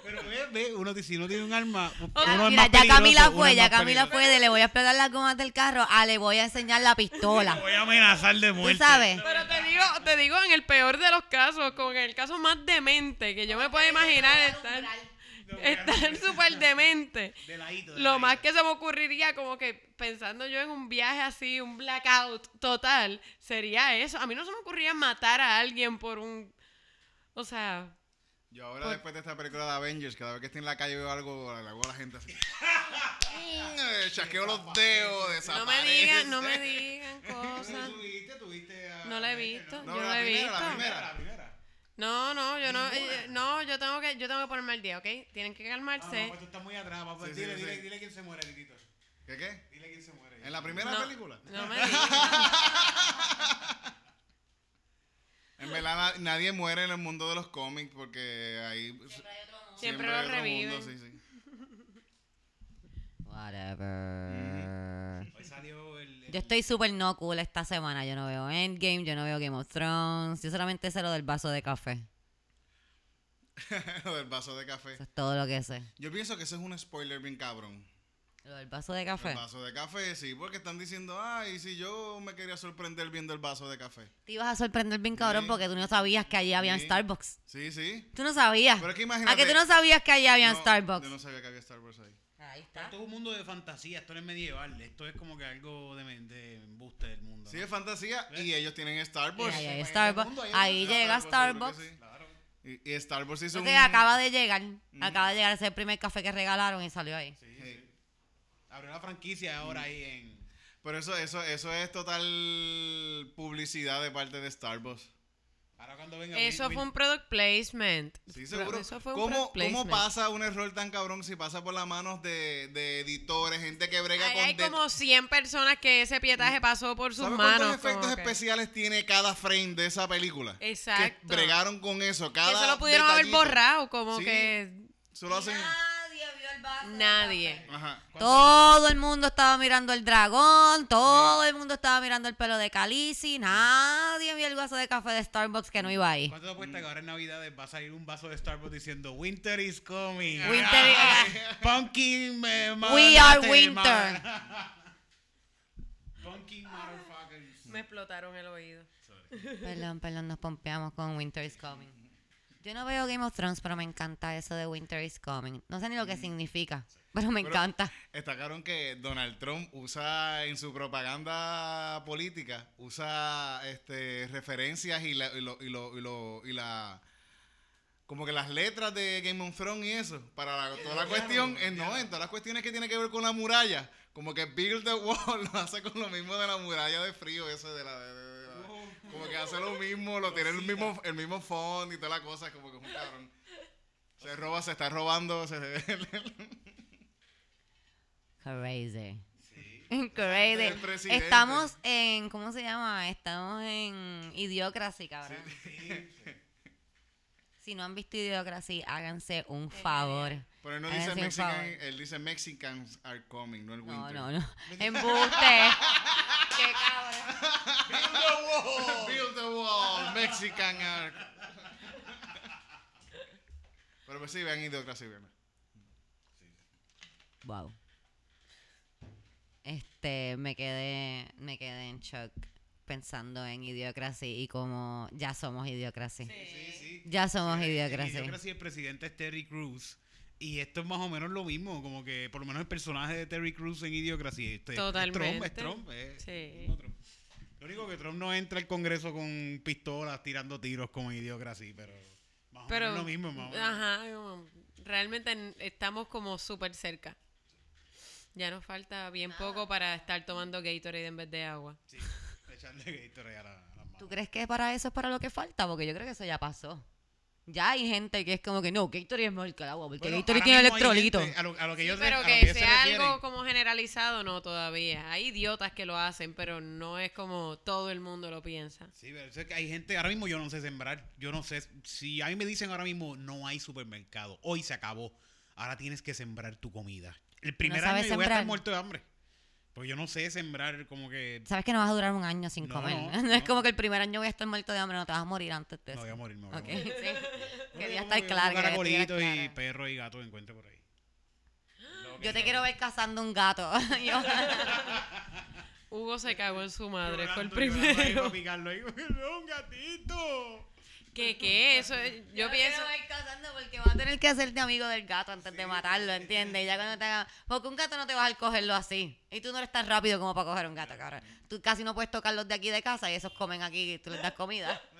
Pero ve, ve, uno dice, si no tiene un arma, uno sea, es Mira, más ya Camila fue, ya Camila fue de le voy a explotar las gomas del carro a le voy a enseñar la pistola. voy a amenazar de ¿Tú muerte. sabes? pero te digo te digo en el peor de los casos con el caso más demente que yo me puedo imaginar estar estar (laughs) súper demente De ladito, de Lo ladito. más que se me ocurriría, como que pensando yo en un viaje así, un blackout total, sería eso. A mí no se me ocurría matar a alguien por un. O sea. Yo ahora, Por- después de esta película de Avengers, cada vez que estoy en la calle veo algo, le hago a la gente así. (laughs) Chasqueo los dedos, No desaparece. me digan, no me digan (laughs) cosas. ¿Tuviste, tuviste a- No la he visto, No, yo no la la he primera, la visto. primera. La primera. No, no, yo no. eh, no, yo tengo que, yo tengo que ponerme al día, ¿ok? Tienen que Ah, calmarse. no, pues tú estás muy atrás, papá. Sí, sí, dile, sí. dile, dile quién se muere, Titito. ¿Qué qué? Dile quién se muere. ¿En la primera No, película? No me (laughs) digan. En verdad, na- nadie muere en el mundo de los cómics porque ahí Siempre hay lo otro reviven. mundo, sí, sí. Whatever. Yo estoy súper no cool esta semana. Yo no veo Endgame, yo no veo Game of Thrones. Yo solamente sé lo del vaso de café. (laughs) Lo del vaso de café. Eso es todo lo que sé. Yo pienso que ese es un spoiler bien cabrón. Lo del vaso de café. El vaso de café, sí, porque están diciendo, ay, si yo me quería sorprender viendo el vaso de café. Te ibas a sorprender bien cabrón Sí. porque tú no sabías que allí habían Sí. Starbucks. Sí, sí. Tú no sabías. Pero es que ¿A imagínate. que tú no sabías que allí habían No, Starbucks? Yo no sabía que había Starbucks ahí. Ahí está. esto es un mundo de fantasía, esto no es medieval, esto es como que algo de, de embuste del mundo. Sí, ¿no? es fantasía ¿Ves? y ellos tienen Starbucks. Y ahí hay Starbucks. mundo Ahí Ah, llega Starbucks, Starbucks. seguro que sí. Claro. Y, y Starbucks hizo Entonces un... acaba de llegar. Acaba de llegar ese primer café que regalaron y salió ahí. Sí, Sí. sí. Abrió la franquicia ahora ahí en... Pero eso, eso, eso es total publicidad de parte de Starbucks. Ahora cuando venga Eso Will- fue un product placement. Sí, seguro. Eso fue un ¿Cómo, ¿Cómo pasa un error tan cabrón si pasa por las manos de, de editores, gente que brega Ahí con... hay como 100 personas que ese pietaje pasó por sus ¿Sabes manos. cuántos efectos que- especiales tiene cada frame de esa película? Exacto. Que bregaron con eso. Cada eso lo pudieron haber borrado, como Sí. que Eso lo hacen... Nadie. Ajá. Todo el mundo estaba mirando el dragón, todo el mundo estaba mirando el pelo de Khaleesi, nadie vio el vaso de café de Starbucks que no iba ahí. ¿Cuánto te apuesta que ahora en Navidades va a salir un vaso de Starbucks diciendo Winter is coming? Winter is- Pumpkin eh, We are winter. (laughs) Pumpkin motherfuckers. Me explotaron el oído. Perdón, perdón, nos pompeamos con Winter is Coming. Yo no veo Game of Thrones, pero me encanta eso de Winter is Coming. No sé ni lo que significa, pero me Pero- encanta. Destacaron que Donald Trump usa en su propaganda política, usa este referencias y la, y lo, y lo- y lo- y la como que las letras de Game of Thrones y eso, para la- toda la cuestión, en, no, en todas las cuestiones que tiene que ver con la muralla, como que Build the Wall (laughs) lo hace con lo mismo de la muralla de frío, eso de la, de- de- de la- como que hace lo mismo, lo tiene el mismo, el mismo font y toda la cosa, como que es un cabrón. Se roba, se está robando, se, Crazy. (laughs) Crazy. Estamos en, ¿cómo se llama? Estamos en Idiocracy, cabrón. Si no han visto Idiocracy, háganse un favor. Pero él no dice Háganse un Mexican, favor. él dice Mexicans are coming, no el No, winter. no, no. Embuste. (laughs) Qué cabrón. (laughs) Build the wall, Mexican are. Pero pues sí, vean Idiocracy, vean. Wow. Este, me quedé, me quedé en shock pensando en Idiocracy y como ya somos. Sí, sí. Ya somos. En Idiocracy el presidente es Terry Crews. Y esto es más o menos lo mismo, como que por lo menos el personaje de Terry Crews en Idiocracy. Este, es Totalmente. Trump, es Trump. es Trump. Lo único que Trump no entra al Congreso con pistolas tirando tiros como en Idiocracy, pero más o menos lo mismo. Más o menos. ajá, realmente estamos como súper cerca. Ya nos falta bien poco para estar tomando Gatorade en vez de agua. Sí, echarle (laughs) Gatorade a, la- a las manos. ¿Tú crees que para eso es para lo que falta? Porque yo creo que eso ya pasó. Ya hay gente que es como que no, Gatorade es mejor que el agua, porque Bueno, Gatorade ahora tiene mismo hay electrolito. gente- A lo, a lo que Sí, se- pero a lo que ellos se sea refieren. algo como generalizado, no todavía. Hay idiotas que lo hacen, pero no es como todo el mundo lo piensa. Sí, pero es que hay gente, ahora mismo yo no sé sembrar, yo no sé, si a mí me dicen ahora mismo no hay supermercado, hoy se acabó, ahora tienes que sembrar tu comida. El primer año sabes yo voy a estar sembrar? muerto de hambre, porque yo no sé sembrar como que... Sabes que no vas a durar un año sin No, comer. no, (laughs) No, es no. como que el primer año voy a estar muerto de hambre, no te vas a morir antes de No eso. voy a morir, me voy a Ok, morir. sí. (laughs) Quería estar claro. Caracolitos y clara. perros y gatos encuentre por ahí. Yo te quiero ver cazando un gato. (laughs) Hugo se cagó en su madre, fue el primero. para picarlo ahí. ¡No, un gatito! ¿Qué, qué? Eso es- yo Yo pienso... ver cazando porque va a tener que hacerte amigo del gato antes de matarlo, ¿entiendes? Ya cuando te haga... Porque un gato no te vas a cogerlo así. Y tú no eres tan rápido como para coger un gato, cabrón. Tú casi no puedes tocarlos de aquí de casa y esos comen aquí y tú les das comida. (laughs)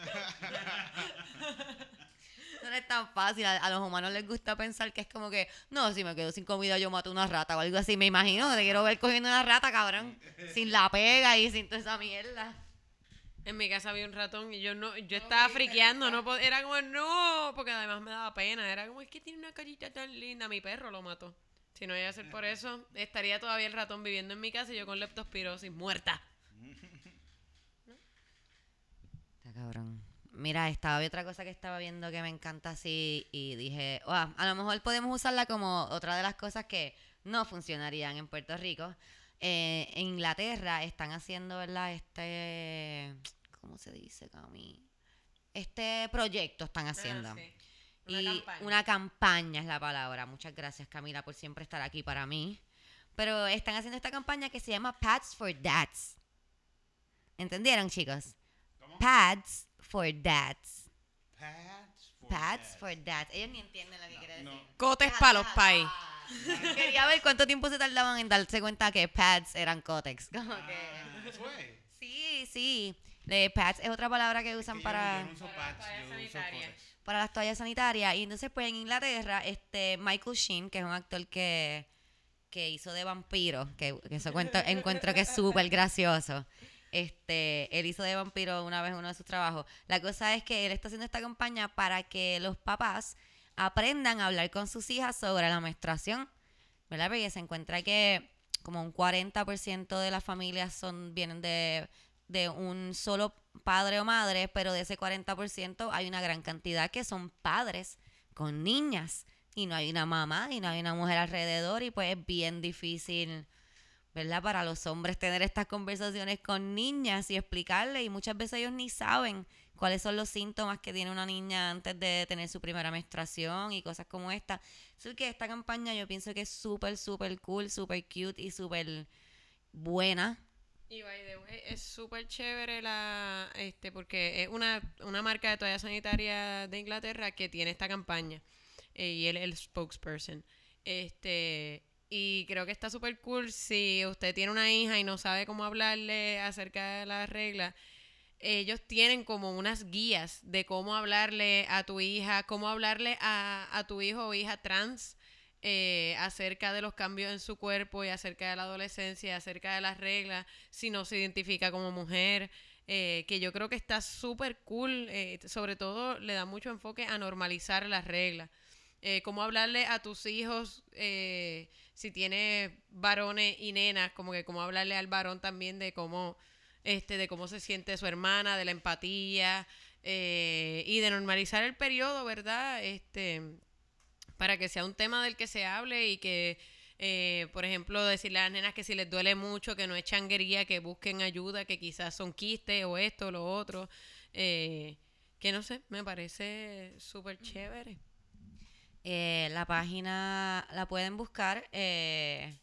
No es tan fácil. A, a los humanos les gusta pensar que es como que, no, si me quedo sin comida yo mato una rata o algo así. Me imagino, te quiero ver cogiendo una rata, cabrón. Sin la pega y sin toda esa mierda. En mi casa había un ratón y yo no, yo estaba friqueando, no pod- era como no, porque además me daba pena, era como es que tiene una carita tan linda, mi perro lo mató. Si no iba a ser por eso, estaría todavía el ratón viviendo en mi casa y yo con leptospirosis muerta. (laughs) Está cabrón. Mira, estaba otra cosa que estaba viendo que me encanta así y dije, "Wow, a lo mejor podemos usarla como otra de las cosas que no funcionarían en Puerto Rico. Eh, en Inglaterra están haciendo, ¿verdad? Este, ¿cómo se dice, Cami? Este proyecto están haciendo. Ah, sí. Una y campaña. una campaña es la palabra. Muchas gracias, Camila, por siempre estar aquí para mí. Pero están haciendo esta campaña que se llama Pads for Dads. ¿Entendieron, chicos? ¿Cómo? Pads for Dads. Pads for Pads dads. for Dads. Ellos ni entienden lo que quiere decir. Cotes para los pais. (laughs) Quería ver cuánto tiempo se tardaban en darse cuenta que pads eran cótex. (laughs) Como que... Ah, eso es. Sí, sí. De pads es otra palabra que usan Que para... yo no uso Para pads, toallas yo uso sanitarias. Kotex. para las toallas sanitarias. Y entonces, pues en Inglaterra, este Michael Sheen, que es un actor que, que hizo de vampiro, que, que eso cuento- (laughs) encuentro que es súper gracioso. Este, él hizo de vampiro una vez uno de sus trabajos. La cosa es que él está haciendo esta campaña para que los papás aprendan a hablar con sus hijas sobre la menstruación, ¿verdad? Porque se encuentra que como un 40% de las familias son vienen de, de un solo padre o madre, pero de ese 40% hay una gran cantidad que son padres con niñas y no hay una mamá y no hay una mujer alrededor y pues es bien difícil, ¿verdad? Para los hombres tener estas conversaciones con niñas y explicarles y muchas veces ellos ni saben cuáles son los síntomas que tiene una niña antes de tener su primera menstruación y cosas como esta. Así que esta campaña yo pienso que es súper, súper cool, súper cute y súper buena. Y by the way, es súper chévere la, este, porque es una, una marca de toalla sanitaria de Inglaterra que tiene esta campaña. eh, y él es el spokesperson. Este, y creo que está súper cool si usted tiene una hija y no sabe cómo hablarle acerca de las reglas. Ellos tienen como unas guías de cómo hablarle a tu hija, cómo hablarle a, a tu hijo o hija trans eh, acerca de los cambios en su cuerpo y acerca de la adolescencia, acerca de las reglas, si no se identifica como mujer, eh, que yo creo que está súper cool, eh, sobre todo le da mucho enfoque a normalizar las reglas. Eh, cómo hablarle a tus hijos si tienes varones y nenas, como que cómo hablarle al varón también de cómo, este, de cómo se siente su hermana, de la empatía eh, y de normalizar el periodo, ¿verdad? Este, para que sea un tema del que se hable y que, eh, por ejemplo, decirle a las nenas que si les duele mucho, que no es changuería, que busquen ayuda, que quizás son quistes o esto o lo otro. eh, que no sé, me parece súper chévere. Eh, la página la pueden buscar. eh,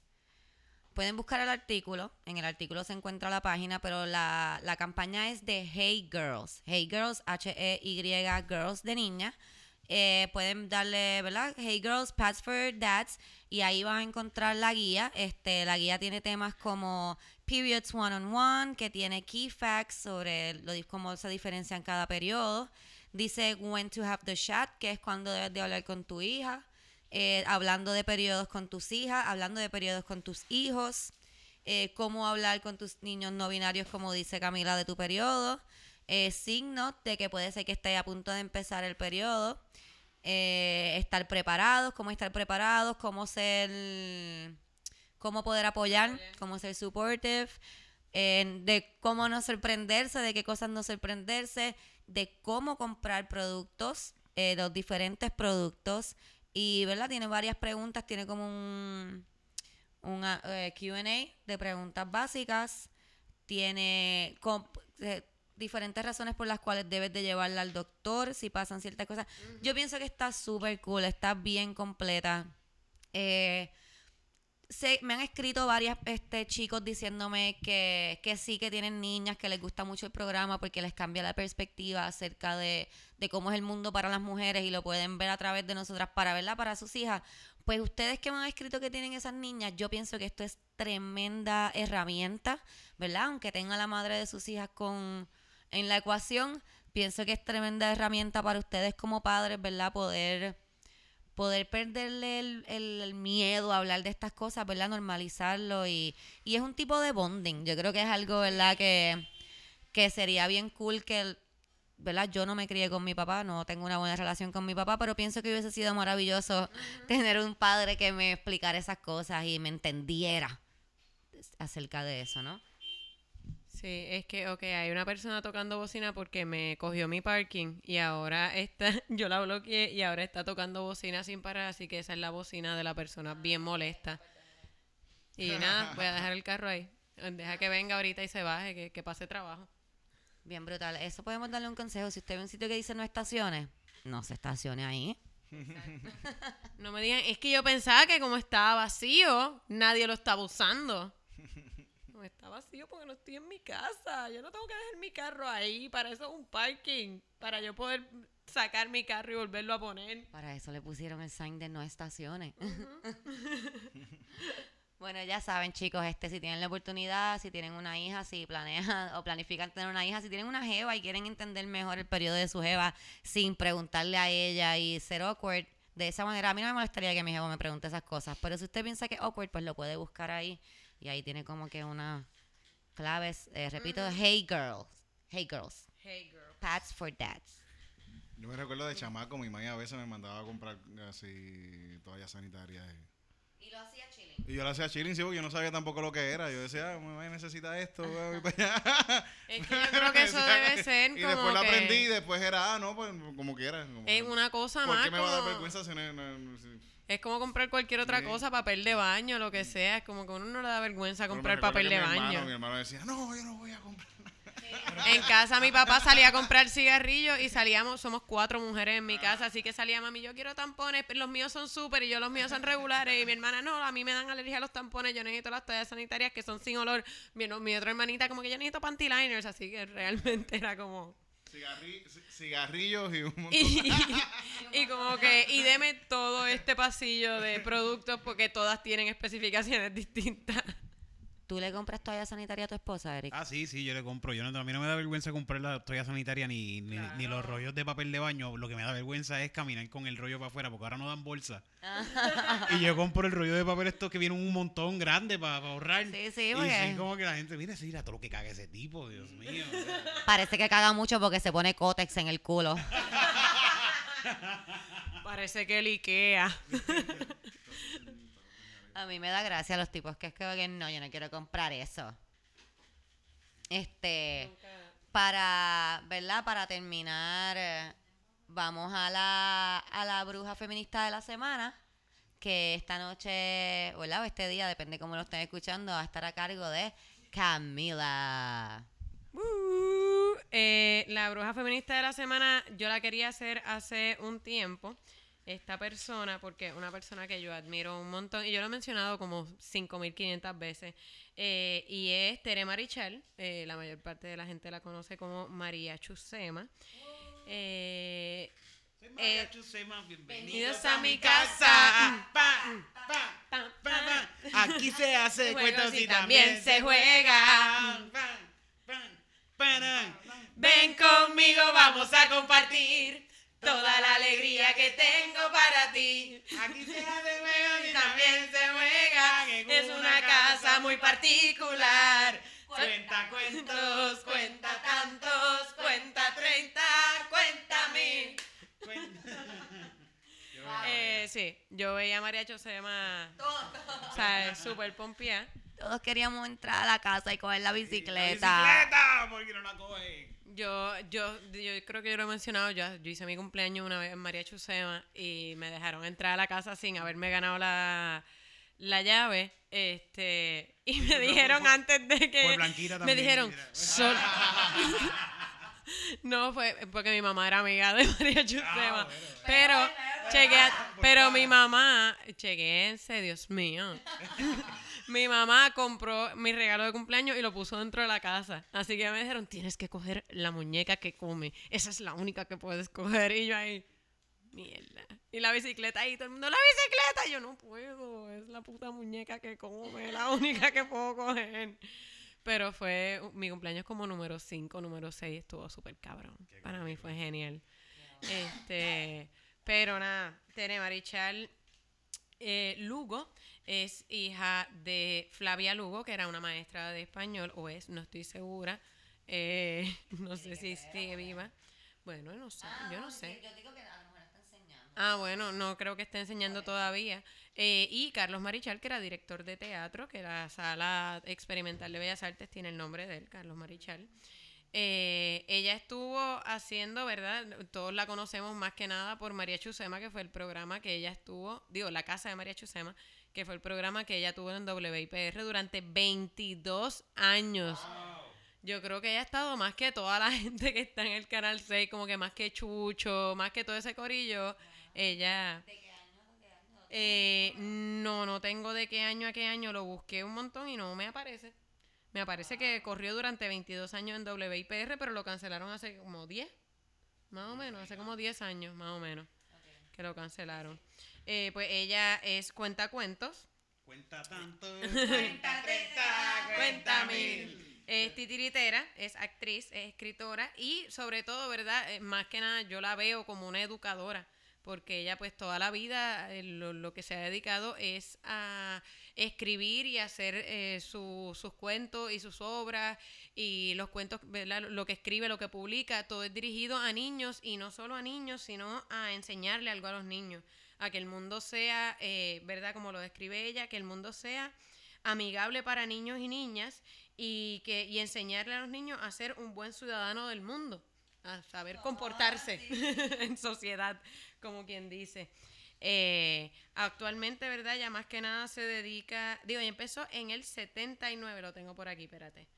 pueden buscar el artículo. En el artículo se encuentra la página, pero la, la campaña es de Hey Girls. Hey Girls, H-E-Y Girls de niña. Eh, pueden darle, ¿verdad? Hey Girls, Pads for Dads. Y ahí van a encontrar la guía. Este, la guía tiene temas como Periods One on One, que tiene key facts sobre lo, cómo se diferencian cada periodo. Dice when to have the shot, que es cuando debes de hablar con tu hija. Eh, hablando de periodos con tus hijas, hablando de periodos con tus hijos. eh, cómo hablar con tus niños no binarios, como dice Camila, de tu periodo. Eh, signos de que puede ser que esté a punto de empezar el periodo. eh, estar preparados, cómo estar preparados, cómo ser, cómo poder apoyar, cómo ser supportive, eh, de cómo no sorprenderse, de qué cosas no sorprenderse, de cómo comprar productos, los diferentes productos. Y, ¿verdad? Tiene varias preguntas, tiene como un, una eh, QA de preguntas básicas, tiene eh, diferentes razones por las cuales debes de llevarla al doctor si pasan ciertas cosas. Yo pienso que está súper cool, está bien completa. Eh, sé- me han escrito varios este, chicos diciéndome que, que sí que tienen niñas, que les gusta mucho el programa porque les cambia la perspectiva acerca de, de cómo es el mundo para las mujeres y lo pueden ver a través de nosotras para verla para sus hijas. Pues ustedes que me han escrito que tienen esas niñas, yo pienso que esto es tremenda herramienta, ¿verdad? Aunque tenga la madre de sus hijas con en la ecuación, pienso que es tremenda herramienta para ustedes como padres, ¿verdad? Poder poder perderle el, el- el miedo a hablar de estas cosas, ¿verdad? Normalizarlo y, y es un tipo de bonding. Yo creo que es algo, ¿verdad? Que, que sería bien cool que, el- ¿verdad? Yo no me crié con mi papá, no tengo una buena relación con mi papá, pero pienso que hubiese sido maravilloso tener un padre que me explicara esas cosas y me entendiera acerca de eso, ¿no? Sí, es que, ok, hay una persona tocando bocina porque me cogió mi parking y ahora está, (laughs) yo la bloqueé y ahora está tocando bocina sin parar, así que esa es la bocina de la persona bien molesta. Y (laughs) nada, voy a dejar el carro ahí. Deja que venga ahorita y se baje, que, que pase trabajo. Bien brutal. Eso podemos darle un consejo. Si usted ve un sitio que dice no estaciones, no se estacione ahí. No me digan, es que yo pensaba que como estaba vacío, nadie lo estaba usando. (laughs) No está vacío porque no estoy en mi casa. Yo no tengo que dejar mi carro ahí. Para eso es un parking. Para yo poder sacar mi carro y volverlo a poner. Para eso le pusieron el sign de no estaciones. (laughs) bueno, ya saben, chicos, este si tienen la oportunidad, si tienen una hija, si planean o planifican tener una hija, si tienen una jeva y quieren entender mejor el periodo de su jeva sin preguntarle a ella y ser awkward, de esa manera a mí no me molestaría que mi jeva me pregunte esas cosas, pero si usted piensa que es awkward, pues lo puede buscar ahí y ahí tiene como que una claves. Eh, repito, hey girls. Hey girls. Hey girl. Pads for dads. Yo me recuerdo de chamaco, mi mamá a veces me mandaba a comprar así toallas sanitarias. y- Y lo hacía chilling. Y yo le hacía chilling, sí, porque yo no sabía tampoco lo que era. Yo decía, ah, mamá necesita esto, (laughs) voy para allá. (laughs) Es que yo creo que eso (laughs) debe ser Y como después lo aprendí y después era, ah, no, pues como quiera. como- es una cosa ¿Por más qué me va a dar vergüenza si no- no- no- si- Es como comprar cualquier otra Sí. cosa, papel de baño, lo que sea. Es como que a uno no le da vergüenza comprar papel de mi baño. Hermano, mi hermano decía, no, yo no voy a comprar. En casa mi papá salía a comprar cigarrillos y salíamos, somos cuatro mujeres en mi casa, así que salía mami, yo quiero tampones, pero los míos son súper y yo los míos son regulares y mi hermana no, a mí me dan alergia a los tampones, yo necesito las toallas sanitarias que son sin olor. Mi, no- mi otra hermanita como que yo necesito panty liners, así que realmente era como... Cigarri- ci- cigarrillos y un montón Y, (laughs) y como que, y deme todo este pasillo de productos porque todas tienen especificaciones distintas. ¿Tú le compras toalla sanitaria a tu esposa, Eric? Ah, sí, sí, yo le compro. Yo no, a mí no me da vergüenza comprar la toalla sanitaria ni, ni, ni los rollos de papel de baño. Lo que me da vergüenza es caminar con el rollo para afuera, porque ahora no dan bolsa. y yo compro el rollo de papel estos que vienen un montón grande para ahorrar. Sí, sí, Y porque- sí, como que la gente, mira, sí, mira todo lo que caga ese tipo, Dios mío. Parece que caga mucho porque se pone cótex en el culo. Parece que el Ikea. (laughs) A mí me da gracia los tipos que es que no, yo no quiero comprar eso. Este, para, ¿verdad? Para terminar, vamos a la, a la bruja feminista de la semana, que esta noche, ¿verdad? O este día, depende cómo lo estén escuchando, va a estar a cargo de Camila. Uh, eh, la bruja feminista de la semana, yo la quería hacer hace un tiempo. Esta persona, porque es una persona que yo admiro un montón, y yo lo he mencionado como 5.500 veces, eh, y es Tere Marichal. eh, la mayor parte de la gente la conoce como María Chusema. Eh, Eh, bienvenidos a mi casa. Pa, pa, pa, pa. Aquí se hace (laughs) cuentos y también se juega. Ven conmigo, vamos a compartir toda la alegría que tengo para ti. Aquí se hace Y también se juega, es una casa muy particular. Cuenta cuentos, cuenta tantos, cuenta treinta, cuenta mil. (laughs) Eh, sí, yo veía a María Chosema, o sea, súper pompía. Todos queríamos entrar a la casa y coger la bicicleta. La bicicleta, porque no la coge. Yo, yo, yo creo que yo lo he mencionado ya. Yo hice mi cumpleaños una vez en María Chusema y me dejaron entrar a la casa sin haberme ganado la, la llave. Este, y me dijeron antes de que. por Blanquita Me también, dijeron. mira. "Sol-". (laughs) no, fue porque mi mamá era amiga de María Chusema. Ah, bueno, bueno. Pero, chequé, pero mi mamá, chequense, Dios mío. (laughs) Mi mamá compró mi regalo de cumpleaños y lo puso dentro de la casa. Así que me dijeron, tienes que coger la muñeca que come. Esa es la única que puedes coger. Y yo ahí, mierda. Y la bicicleta ahí, todo el mundo, la bicicleta. Y yo no puedo, es la puta muñeca que come, la (laughs) única que puedo coger. Pero fue mi cumpleaños como número 5, número 6, estuvo súper cabrón. Para mí fue genial. Este, pero nada, Tere Marichal eh, Lugo es hija de Flavia Lugo, que era una maestra de español, o es, no estoy segura. Eh, (laughs) no sé si sigue viva. Bueno, no sé, yo no sé. Yo digo que a lo mejor está enseñando. Ah, bueno, no creo que esté enseñando todavía. Eh, y Carlos Marichal, que era director de teatro, que la sala experimental de Bellas Artes tiene el nombre de él, Carlos Marichal. Eh, ella estuvo haciendo, ¿verdad? Todos la conocemos más que nada por María Chusema, que fue el programa que ella estuvo, digo, la casa de María Chusema, que fue el programa que ella tuvo en WIPR durante 22 años. Yo creo que ella ha estado más que toda la (laughs) gente que está en el Canal 6, como que más que Chucho, más que todo ese corillo. Ella... Eh, no, no tengo de qué año a qué año, lo busqué un montón y no me aparece. Me aparece que corrió durante 22 años en WIPR, pero lo cancelaron hace como 10, más o menos, hace como 10 años, más o menos, que lo cancelaron. Eh, pues ella es cuentacuentos, Cuenta tanto. (laughs) Cuenta treinta, cuenta mil. Es titiritera, es actriz, es escritora y sobre todo, ¿verdad? Eh, más que nada yo la veo como una educadora, porque ella pues toda la vida eh, lo, lo que se ha dedicado es a escribir y hacer eh, su- sus cuentos y sus obras y los cuentos, ¿verdad? lo que escribe, lo que publica, todo es dirigido a niños y no solo a niños, sino a enseñarle algo a los niños, a que el mundo sea, eh, ¿verdad? Como lo describe ella, que el mundo sea amigable para niños y niñas y, que, y enseñarle a los niños a ser un buen ciudadano del mundo, a saber comportarse (laughs) en sociedad, como quien dice. Eh, actualmente, ¿verdad? Ya más que nada se dedica, digo, ella empezó en el 79, lo tengo por aquí, espérate.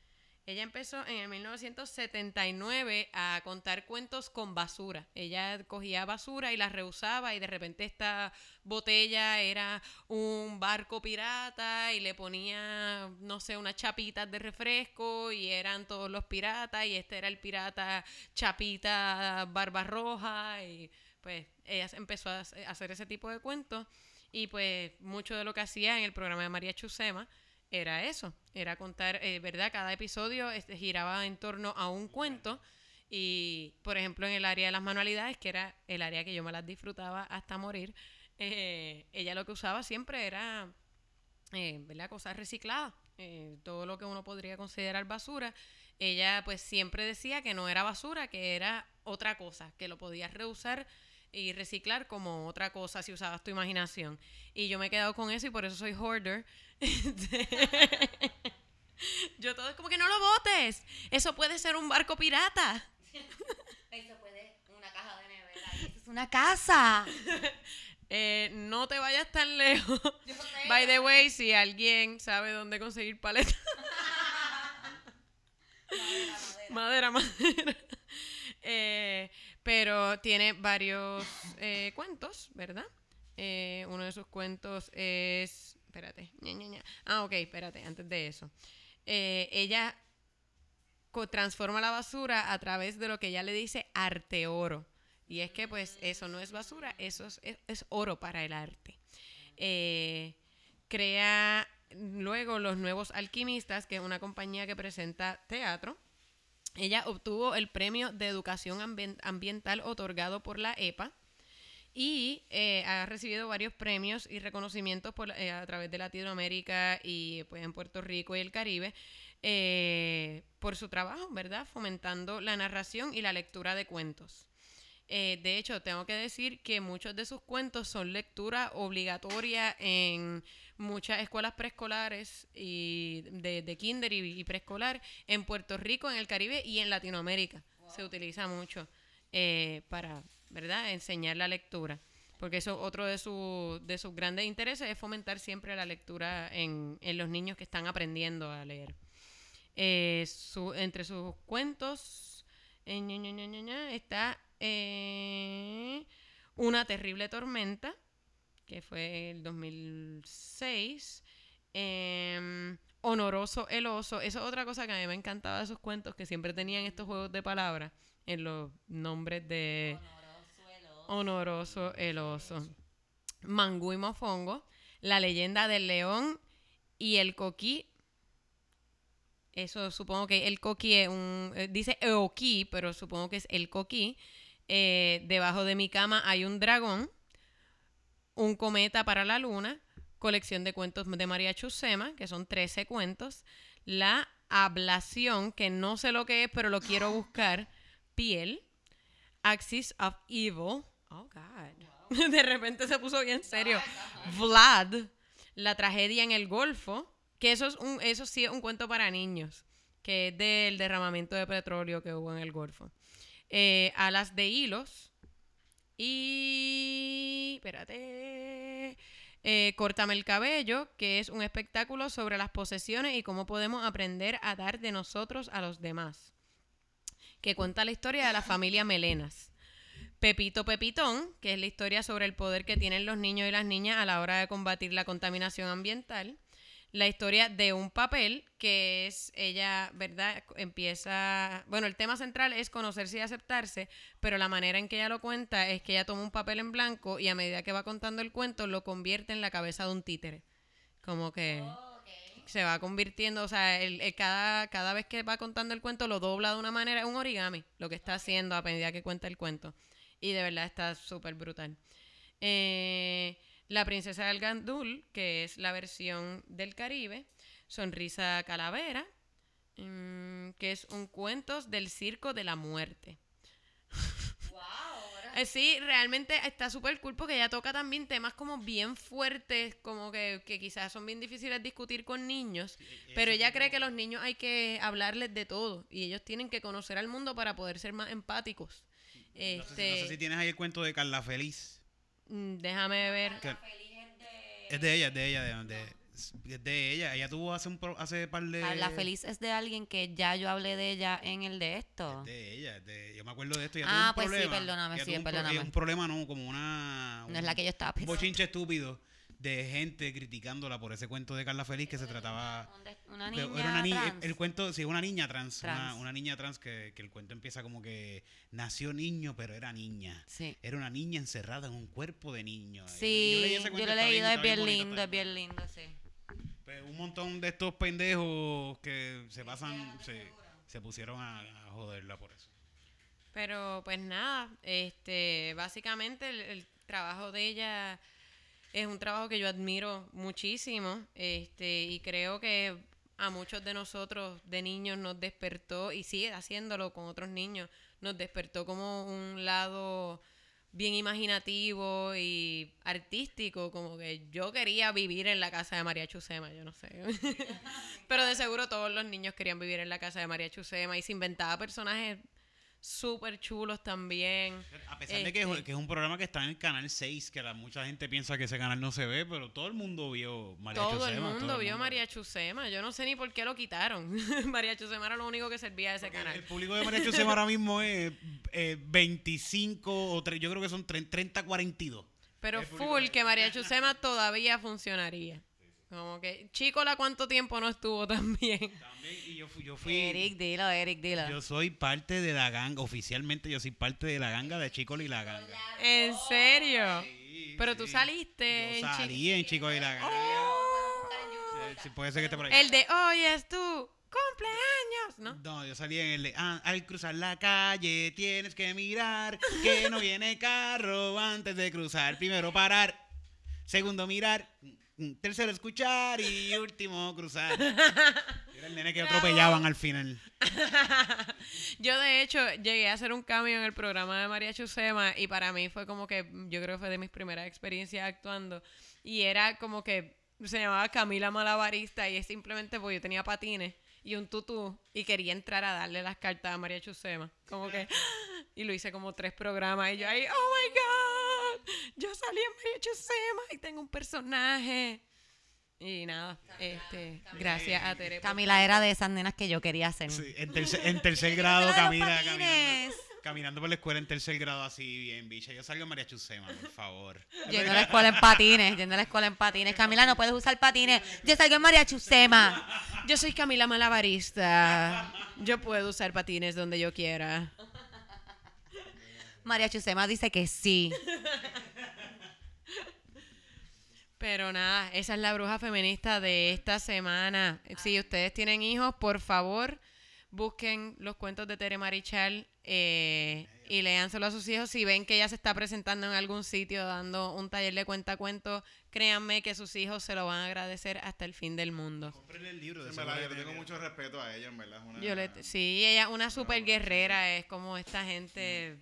Ella empezó en el 1979 a contar cuentos con basura. Ella cogía basura y la reusaba y de repente esta botella era un barco pirata y le ponía, no sé, unas chapitas de refresco y eran todos los piratas y este era el pirata chapita barba roja y pues ella empezó a hacer ese tipo de cuentos y pues mucho de lo que hacía en el programa de María Chusema era eso, era contar, eh, ¿verdad? Cada episodio este, giraba en torno a un cuento y, por ejemplo, en el área de las manualidades, que era el área que yo me las disfrutaba hasta morir, eh, ella lo que usaba siempre era, eh, ¿verdad? Cosas recicladas, eh, todo lo que uno podría considerar basura. Ella pues siempre decía que no era basura, que era otra cosa, que lo podías reusar y reciclar como otra cosa si usabas tu imaginación. Y yo me he quedado con eso y por eso soy hoarder. (laughs) yo todo es como que no lo botes. Eso puede ser un barco pirata. (laughs) Eso puede, una caja de nevera. eso es una casa. (laughs) Eh, no te vayas tan lejos. By the way, si alguien sabe dónde conseguir paletas. madera, madera. Eh, pero tiene varios eh, cuentos, ¿verdad? Eh, uno de sus cuentos es. Espérate. ña, ña, ña. Ah, ok, espérate, antes de eso. Eh, ella transforma la basura a través de lo que ella le dice arte oro. Y es que, pues, eso no es basura, eso es, oro para el arte. Eh, crea luego Los Nuevos Alquimistas, que es una compañía que presenta teatro. Ella obtuvo el premio de educación ambien- ambiental otorgado por la EPA y eh, ha recibido varios premios y reconocimientos por, eh, a través de Latinoamérica y pues en Puerto Rico y el Caribe eh, por su trabajo, ¿verdad? Fomentando la narración y la lectura de cuentos. De hecho, tengo que decir que muchos de sus cuentos son lectura obligatoria en muchas escuelas preescolares y de, de kinder y, y preescolar en Puerto Rico, en el Caribe y en Latinoamérica. Se utiliza mucho para, ¿verdad?, enseñar la lectura. Porque eso otro de, su- de sus grandes intereses es fomentar siempre la lectura en, en los niños que están aprendiendo a leer. Eh, su- entre sus cuentos eh, está eh, Una terrible tormenta, que fue el 2006. em, Honoroso el oso. Eso es otra cosa que a mí me encantaba de esos cuentos, que siempre tenían estos juegos de palabras en los nombres de Honoroso el oso. Mangú y Mofongo. La leyenda del león y el coquí. Eso supongo que el coquí es un... eh, dice eoquí, pero supongo que es el coquí. Eh, debajo de mi cama hay un dragón. Un cometa para la luna. Colección de cuentos de María Chusema, que son 13 cuentos. La ablación, que no sé lo que es, pero lo quiero buscar. Piel. Axis of Evil. Oh, God. (laughs) De repente se puso bien serio. Vlad. La tragedia en el Golfo. Que eso, es un, eso sí es un cuento para niños. Que es del derramamiento de petróleo que hubo en el Golfo. Eh, Alas de hilos. Y. Espérate. Eh, Córtame el cabello, que es un espectáculo sobre las posesiones y cómo podemos aprender a dar de nosotros a los demás. Que cuenta la historia de la familia Melenas. Pepito Pepitón, que es la historia sobre el poder que tienen los niños y las niñas a la hora de combatir la contaminación ambiental. La historia de un papel, que es ella, ¿verdad? Empieza, bueno, el tema central es conocerse y aceptarse, pero la manera en que ella lo cuenta es que ella toma un papel en blanco y a medida que va contando el cuento lo convierte en la cabeza de un títere. Como que se va convirtiendo, o sea, el, el cada, cada vez que va contando el cuento lo dobla de una manera, es un origami lo que está haciendo a medida que cuenta el cuento. Y de verdad está súper brutal. Eh, la princesa del Gandul, que es la versión del Caribe. Sonrisa Calavera, mm, que es un cuentos del circo de la muerte. Eh, sí, realmente está súper cool porque ella toca también temas como bien fuertes, como que, que quizás son bien difíciles de discutir con niños, pero ella cree que los niños hay que hablarles de todo y ellos tienen que conocer al mundo para poder ser más empáticos. No sé, si- Este, no sé si tienes ahí el cuento de Carla Feliz. mm, déjame ver. que- es de ella, es de ella, de, de- es de ella. Ella tuvo hace un pro- hace par de Carla Feliz es de alguien que ya yo hablé de ella en el de esto. Es de ella, es de- yo me acuerdo de esto. Ella Ah, tuvo un pues sí, problema, perdóname, ella sí, tuvo un pro- perdóname. Un problema, no, como una. No es la que yo estaba Un pensando. bochinche estúpido de gente criticándola por ese cuento de Carla Feliz que se trataba. Una niña era una niña, trans. el, el cuento, sí, una niña trans, Una, Trans. una niña trans que, que el cuento empieza como que nació niño, pero era niña. Sí. Era una niña encerrada en un cuerpo de niño. Sí, leí ese yo cuento, lo he leído, es bien lindo, es bien lindo, sí. Pues un montón de estos pendejos que se pasan, se, se pusieron a, a joderla por eso. Pero pues nada, este, básicamente el, el trabajo de ella es un trabajo que yo admiro muchísimo, este, y creo que a muchos de nosotros de niños nos despertó, y sigue haciéndolo con otros niños, nos despertó como un lado bien imaginativo y artístico, como que yo quería vivir en la casa de María Chusema, yo no sé. (laughs) Pero de seguro todos los niños querían vivir en la casa de María Chusema y se inventaba personajes súper chulos también. A pesar de que es, Este. que es un programa que está en el canal 6, que la, mucha gente piensa que ese canal no se ve, pero todo el mundo vio María todo el Chusema, mundo todo el vio mundo. María Chusema. Yo no sé ni por qué lo quitaron. (laughs) María Chusema era lo único que servía de ese El canal. público de María Chusema ahora mismo es eh, 25 o tre- yo creo que son 30, 42. Pero el full que María Chusema todavía funcionaría. Como que, Chicola, ¿cuánto tiempo no estuvo (laughs) también? También, y yo fui, yo fui Eric, dilo, Eric, dilo. yo soy parte de la ganga, oficialmente yo soy parte de la ganga de Chico y la ganga. ¿En serio? Sí, Pero tú saliste Yo en salí en Chico y la ganga. Sí, sí, puede ser que esté por ahí. El de hoy es tu cumpleaños, ¿no? No, yo salí en el de, ah, al cruzar la calle tienes que mirar que no viene carro antes de cruzar. Primero parar, segundo mirar, tercero escuchar y (laughs) último cruzar. (laughs) Era el nene que atropellaban al final. (laughs) Yo de hecho llegué a hacer un cambio en el programa de María Chusema y para mí fue como que yo creo que fue de mis primeras experiencias actuando y era como que se llamaba Camila Malabarista y es simplemente porque yo tenía patines y un tutú y quería entrar a darle las cartas a María Chusema. Como que y lo hice como tres programas y yo ahí, "Oh my god, yo salí en María Chusema y tengo un personaje." Y nada, este, gracias a Tere. Camila era de esas nenas que yo quería ser. Sí, en, tercer, en tercer grado, Camila, patines. Caminando, por la escuela en tercer grado así, bien bicha. Yo salgo en María Chusema, por favor. (laughs) Yendo a la escuela en patines, yendo a la escuela en patines. Camila, no puedes usar patines. Yo salgo en María Chusema. Yo soy Camila Malabarista. Yo puedo usar patines donde yo quiera. María Chusema dice que sí. Pero nada, esa es la bruja feminista de esta semana. Si ustedes tienen hijos, por favor, busquen los cuentos de Tere Marichal eh, y léanselo a sus hijos. Si ven que ella se está presentando en algún sitio dando un taller de cuentacuentos, créanme que sus hijos se lo van a agradecer hasta el fin del mundo. Cómprenle el libro de seguro verdad, yo tengo mucho respeto a ella, en verdad. una- Yo le, sí, ella es una super guerrera, es como esta gente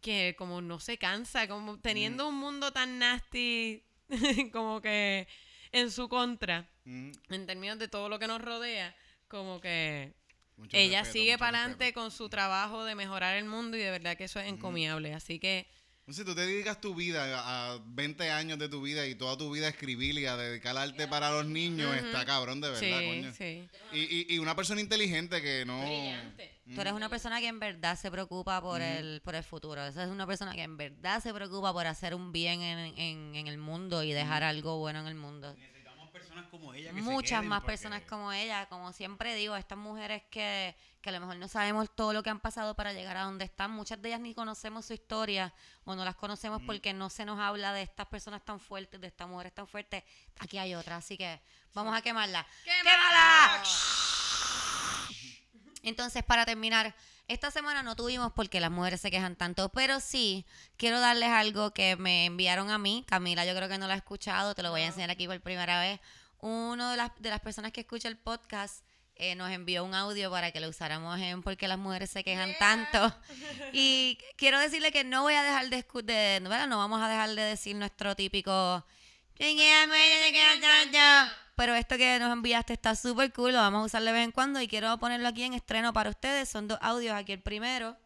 que como no se cansa, como teniendo un mundo tan nasty, (laughs) como que en su contra, Mm, en términos de todo lo que nos rodea, como que mucho ella respeto, sigue para adelante con su trabajo de mejorar el mundo y de verdad que eso es encomiable, así que Si tú te dedicas tu vida a a 20 años de tu vida y toda tu vida a escribir y a dedicar arte para los niños, está cabrón de verdad, sí, coño. sí. Y, y, y una persona inteligente que no... Brillante. Tú eres una persona que en verdad se preocupa por, el, por el futuro. Esa es una persona que en verdad se preocupa por hacer un bien en, en- en el mundo y dejar algo bueno en el mundo. Personas como ella. que Muchas más porque- personas como ella, como siempre digo, estas mujeres que, que a lo mejor no sabemos todo lo que han pasado para llegar a donde están, muchas de ellas ni conocemos su historia o no las conocemos porque no se nos habla de estas personas tan fuertes, de estas mujeres tan fuertes. Aquí hay otra, así que vamos a quemarla. ¡Quémala! Entonces, para terminar, Esta semana no tuvimos porque las mujeres se quejan tanto, pero sí quiero darles algo que me enviaron a mí. Camila, yo creo que no lo ha escuchado, te lo voy a enseñar aquí por primera vez. Uno de las, de las personas que escucha el podcast eh, nos envió un audio para que lo usáramos en porque las mujeres se quejan tanto. (laughs) Y quiero decirle que no voy a dejar de, de bueno, no vamos a dejar de decir nuestro típico pero esto que nos enviaste está súper cool, lo vamos a usar de vez en cuando y quiero ponerlo aquí en estreno para ustedes. Son dos audios, aquí el primero.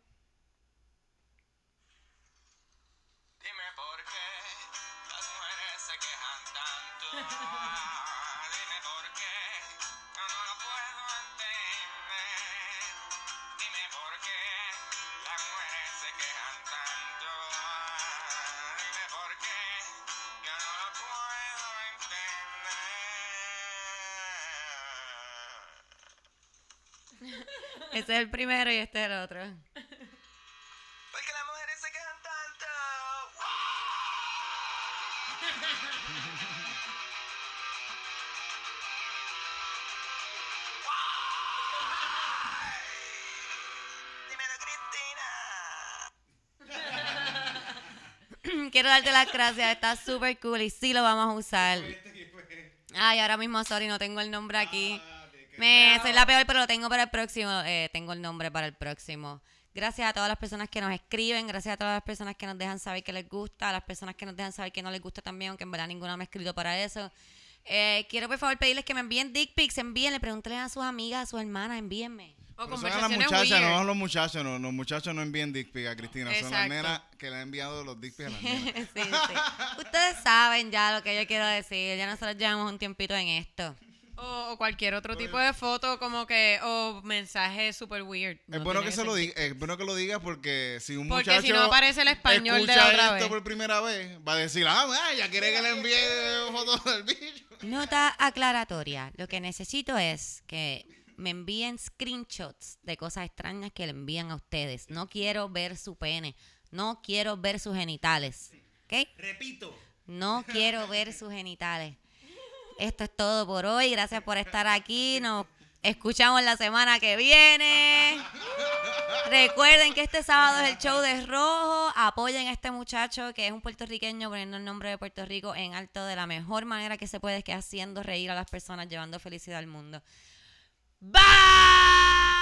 Ese es el primero y este es el otro. Porque las mujeres se quejan tanto. Dímelo, Cristina. (laughs) quiero darte las gracias, está súper cool y sí lo vamos a usar. Ay, ahora mismo, sorry, no tengo el nombre aquí. Me, soy la peor, pero lo tengo para el próximo. eh, tengo el nombre para el próximo. Gracias a todas las personas que nos escriben, gracias a todas las personas que nos dejan saber que les gusta, a las personas que nos dejan saber que no les gusta también, aunque en verdad ninguna me ha escrito para eso. Eh, quiero por favor pedirles que me envíen dick pics, envíenle, pregúntenle a sus amigas, a sus hermanas, envíenme. O Pero son a las muchachas, no a los muchachos, no, los muchachos no envíen dick pic a Cristina, son las Exacto. nenas que le han enviado los dick pics a las (laughs) nenas. Sí, sí. Ustedes saben ya lo que yo quiero decir, ya nosotros llevamos un tiempito en esto. O, o cualquier otro tipo de foto, como que, o mensaje super weird. Es No bueno que se lo diga, es bueno que lo digas porque si un Porque muchacho si no aparece el español de escucha otra esto vez. por primera vez, va a decir, ah, ah, ya quiere que le envíe fotos del bicho. Nota aclaratoria. Lo que necesito es que me envíen screenshots de cosas extrañas que le envían a ustedes. No quiero ver su pene. No quiero ver sus genitales. ¿Ok? Repito. No quiero ver sus genitales. Esto es todo por hoy. Gracias por estar aquí. Nos escuchamos la semana que viene. Recuerden que este sábado es el show de Rojo. Apoyen a este muchacho que es un puertorriqueño poniendo el nombre de Puerto Rico en alto de la mejor manera que se puede, que haciendo reír a las personas, llevando felicidad al mundo. Bye.